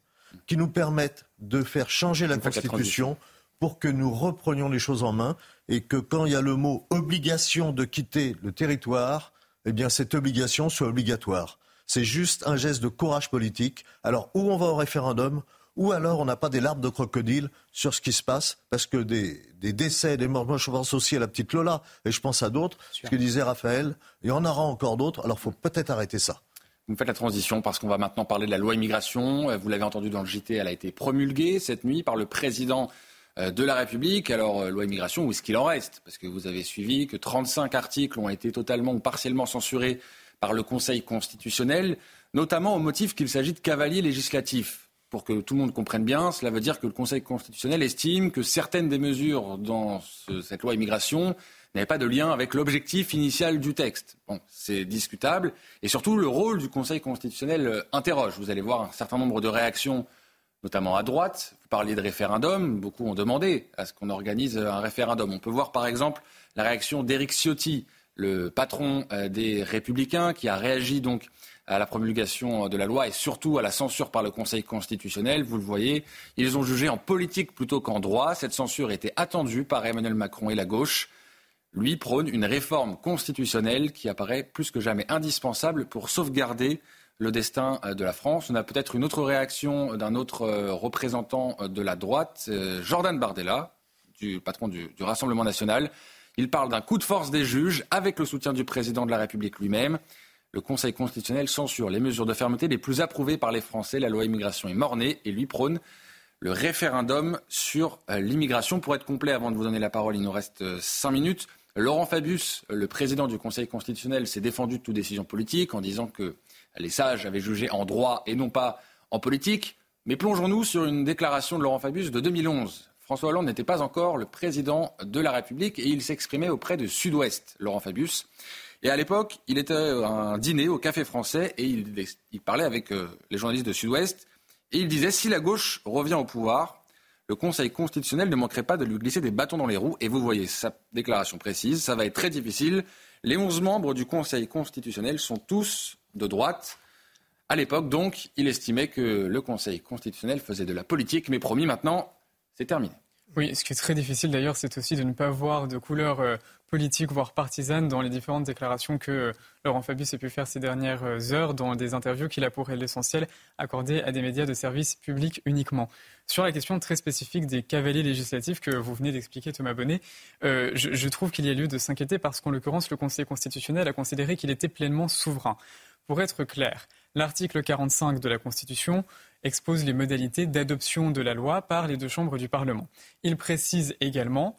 qui nous permette de faire changer la Constitution pour que nous reprenions les choses en main et que quand il y a le mot obligation de quitter le territoire, eh bien cette obligation soit obligatoire. C'est juste un geste de courage politique. Alors où on va au référendum, ou alors on n'a pas des larmes de crocodile sur ce qui se passe, parce que des, décès, des morts, je pense aussi à la petite Lola, et je pense à d'autres, ce que disait Raphaël, il y en aura encore d'autres, alors il faut peut-être arrêter ça. Vous faites la transition parce qu'on va maintenant parler de la loi immigration. Vous l'avez entendu dans le JT, elle a été promulguée cette nuit par le président de la République. Alors, loi immigration, où est-ce qu'il en reste? Parce que vous avez suivi que 35 articles ont été totalement ou partiellement censurés par le Conseil constitutionnel, notamment au motif qu'il s'agit de cavaliers législatifs. Pour que tout le monde comprenne bien, cela veut dire que le Conseil constitutionnel estime que certaines des mesures dans cette loi immigration n'avaient pas de lien avec l'objectif initial du texte. Bon, c'est discutable. Et surtout, le rôle du Conseil constitutionnel euh, interroge. Vous allez voir un certain nombre de réactions, notamment à droite. Vous parliez de référendum. Beaucoup ont demandé à ce qu'on organise un référendum. On peut voir, par exemple, la réaction d'Éric Ciotti, le patron euh, des Républicains, qui a réagi donc à la promulgation de la loi et surtout à la censure par le Conseil constitutionnel. Vous le voyez, ils ont jugé en politique plutôt qu'en droit. Cette censure était attendue par Emmanuel Macron et la gauche. Lui prône une réforme constitutionnelle qui apparaît plus que jamais indispensable pour sauvegarder le destin euh, de la France. On a peut-être une autre réaction d'un autre euh, représentant de la droite, Jordan Bardella, du patron du, du Rassemblement national. Il parle d'un coup de force des juges avec le soutien du président de la République lui-même. Le Conseil constitutionnel censure les mesures de fermeté les plus approuvées par les Français. La loi immigration est mornée et lui prône le référendum sur euh, l'immigration. Pour être complet, avant de vous donner la parole, il nous reste euh, cinq minutes. Laurent Fabius, le président du Conseil constitutionnel, s'est défendu de toute décision politique en disant que les sages avaient jugé en droit et non pas en politique. Mais plongeons-nous sur une déclaration de Laurent Fabius de 2011. François Hollande n'était pas encore le président de la République et il s'exprimait auprès de Sud-Ouest, Laurent Fabius. Et à l'époque, il était à un dîner au Café Français et il, parlait avec euh, les journalistes de Sud-Ouest et il disait si la gauche revient au pouvoir, le Conseil constitutionnel ne manquerait pas de lui glisser des bâtons dans les roues. Et vous voyez sa déclaration précise, ça va être très difficile. Les 11 membres du Conseil constitutionnel sont tous de droite. À l'époque, donc, il estimait que le Conseil constitutionnel faisait de la politique, mais promis maintenant, c'est terminé. Oui, ce qui est très difficile d'ailleurs, c'est aussi de ne pas voir de couleur euh, politique, voire partisane, dans les différentes déclarations que euh, Laurent Fabius a pu faire ces dernières euh, heures dans des interviews qu'il a pour l'essentiel accordées à des médias de service public uniquement. Sur la question très spécifique des cavaliers législatifs que vous venez d'expliquer, Thomas Bonnet, je, je trouve qu'il y a lieu de s'inquiéter parce qu'en l'occurrence, le Conseil constitutionnel a considéré qu'il était pleinement souverain. Pour être clair, l'article 45 de la Constitution expose les modalités d'adoption de la loi par les deux chambres du Parlement. Il précise également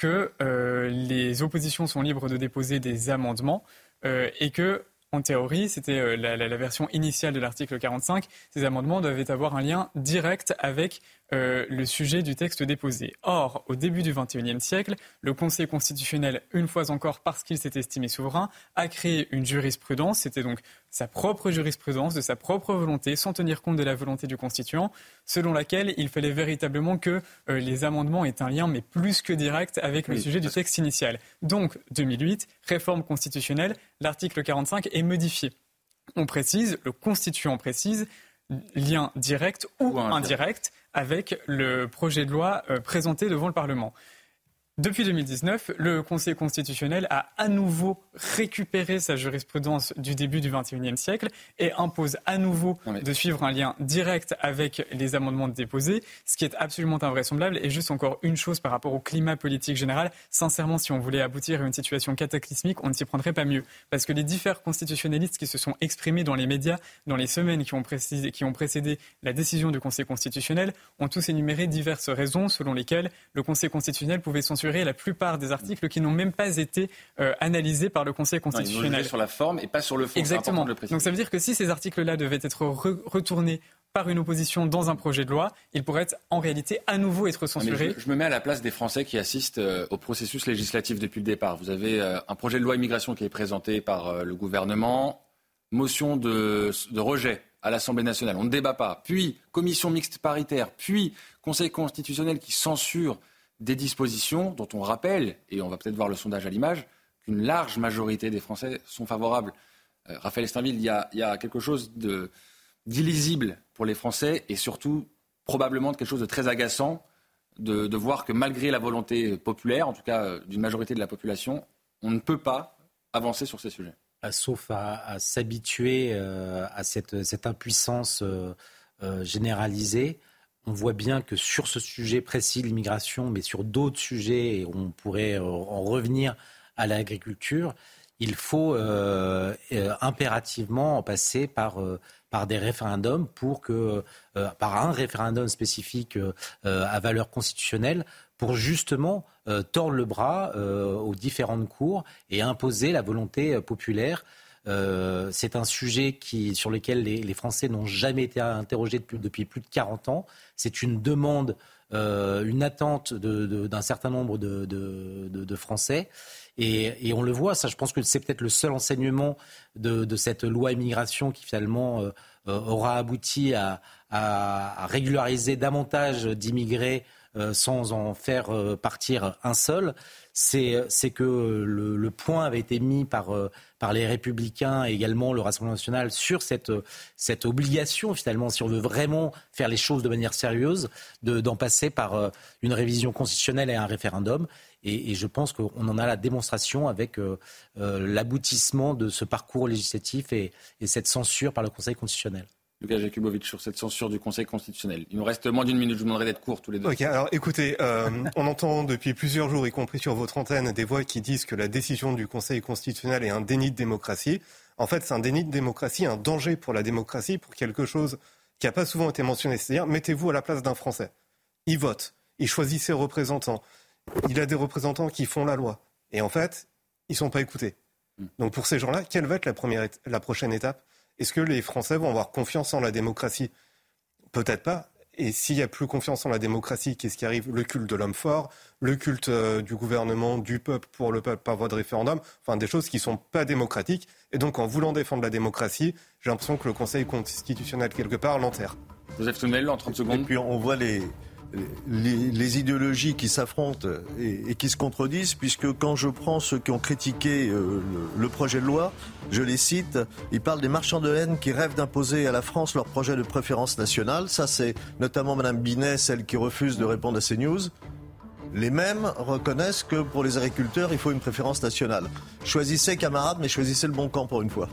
que euh, les oppositions sont libres de déposer des amendements euh, et que, en théorie, c'était euh, la, version initiale de l'article 45, ces amendements doivent avoir un lien direct avec euh, le sujet du texte déposé. Or, au début du XXIe siècle, le Conseil constitutionnel, une fois encore parce qu'il s'est estimé souverain, a créé une jurisprudence. C'était donc sa propre jurisprudence, de sa propre volonté, sans tenir compte de la volonté du constituant, selon laquelle il fallait véritablement que euh, les amendements aient un lien, mais plus que direct, avec le sujet du texte initial. Donc, 2008, réforme constitutionnelle, l'article 45 est modifié. On précise, le constituant précise, lien direct ou, indirect avec le projet de loi euh, présenté devant le Parlement. Depuis 2019, le Conseil constitutionnel a à nouveau récupéré sa jurisprudence du début du XXIe siècle et impose à nouveau de suivre un lien direct avec les amendements déposés, ce qui est absolument invraisemblable. Et juste encore une chose par rapport au climat politique général, sincèrement, si on voulait aboutir à une situation cataclysmique, on ne s'y prendrait pas mieux. Parce que les différents constitutionnalistes qui se sont exprimés dans les médias dans les semaines qui ont, précédé, qui ont précédé la décision du Conseil constitutionnel ont tous énuméré diverses raisons selon lesquelles le Conseil constitutionnel pouvait censurer la plupart des articles qui n'ont même pas été euh, analysés par le Conseil constitutionnel. Non, sur la forme et pas sur le fond. Exactement. Donc ça veut dire que si ces articles-là devaient être retournés par une opposition dans un projet de loi, ils pourraient en réalité à nouveau être censurés. Je, me mets à la place des Français qui assistent euh, au processus législatif depuis le départ. Vous avez euh, un projet de loi immigration qui est présenté par le gouvernement, motion de, de rejet à l'Assemblée nationale, on ne débat pas, puis commission mixte paritaire, puis Conseil constitutionnel qui censure des dispositions dont on rappelle, et on va peut-être voir le sondage à l'image, qu'une large majorité des Français sont favorables. Euh, Raphaël Steinville, il y, a, quelque chose d'illisible pour les Français et surtout probablement quelque chose de très agaçant de, voir que malgré la volonté populaire, en tout cas euh, d'une majorité de la population, on ne peut pas avancer sur ces sujets. Ah, sauf à, s'habituer euh, à cette impuissance généralisée on voit bien que sur ce sujet précis, l'immigration, mais sur d'autres sujets, et on pourrait euh, en revenir à l'agriculture, il faut impérativement passer par des référendums pour que, par un référendum spécifique à valeur constitutionnelle, pour justement tordre le bras aux différentes cours et imposer la volonté populaire euh, c'est un sujet qui, sur lequel les, Français n'ont jamais été interrogés depuis, plus de 40 ans. C'est une demande, euh, une attente d'un certain nombre de, Français. Et, on le voit, ça, je pense que c'est peut-être le seul enseignement de, cette loi immigration qui finalement euh, aura abouti à, régulariser davantage d'immigrés sans en faire partir un seul c'est que le, point avait été mis par, euh, par les Républicains et également le Rassemblement national sur cette, cette obligation, finalement, si on veut vraiment faire les choses de manière sérieuse, d'en passer par euh, une révision constitutionnelle et un référendum. Et, je pense qu'on en a la démonstration avec euh, l'aboutissement de ce parcours législatif et cette censure par le Conseil constitutionnel. Lucas Jakubovic, sur cette censure du Conseil constitutionnel. Il nous reste moins d'une minute, je vous demanderai d'être court tous les deux. Ok, alors écoutez, euh, on entend depuis plusieurs jours, y compris sur votre antenne, des voix qui disent que la décision du Conseil constitutionnel est un déni de démocratie. En fait, c'est un déni de démocratie, un danger pour la démocratie, pour quelque chose qui n'a pas souvent été mentionné. C'est-à-dire, mettez-vous à la place d'un Français. Il vote, il choisit ses représentants, il a des représentants qui font la loi. Et en fait, ils ne sont pas écoutés. Hmm. Donc pour ces gens-là, quelle va être la, première, la prochaine étape? Est-ce que les Français vont avoir confiance en la démocratie? Peut-être pas. Et s'il n'y a plus confiance en la démocratie, qu'est-ce qui arrive? Le culte de l'homme fort, le culte euh, du gouvernement, du peuple pour le peuple par voie de référendum, enfin des choses qui ne sont pas démocratiques. Et donc en voulant défendre la démocratie, j'ai l'impression que le Conseil constitutionnel, quelque part, l'enterre. Joseph Tunnel, en 30 secondes. Et puis on voit les, les, idéologies qui s'affrontent et, qui se contredisent, puisque quand je prends ceux qui ont critiqué euh, le, projet de loi, je les cite, ils parlent des marchands de haine qui rêvent d'imposer à la France leur projet de préférence nationale. Ça, c'est notamment Mme Binet, celle qui refuse de répondre à ces news. Les mêmes reconnaissent que pour les agriculteurs, il faut une préférence nationale. Choisissez, camarades, mais choisissez le bon camp pour une fois.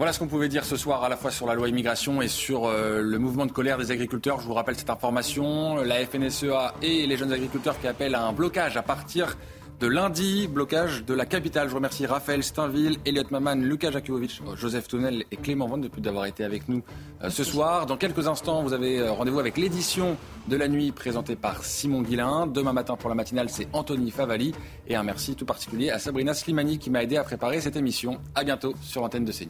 Voilà ce qu'on pouvait dire ce soir à la fois sur la loi immigration et sur euh, le mouvement de colère des agriculteurs. Je vous rappelle cette information. La FNSEA et les jeunes agriculteurs qui appellent à un blocage à partir de lundi, blocage de la capitale. Je remercie Raphaël Steinville, Elliot Maman, Lucas Jakubovic, Joseph Tonnel et Clément Vaughan depuis d'avoir été avec nous euh, ce soir. Dans quelques instants, vous avez euh, rendez-vous avec l'édition de la nuit présentée par Simon Guillain. Demain matin pour la matinale, c'est Anthony Favali. Et un merci tout particulier à Sabrina Slimani qui m'a aidé à préparer cette émission. À bientôt sur l'antenne de CNews.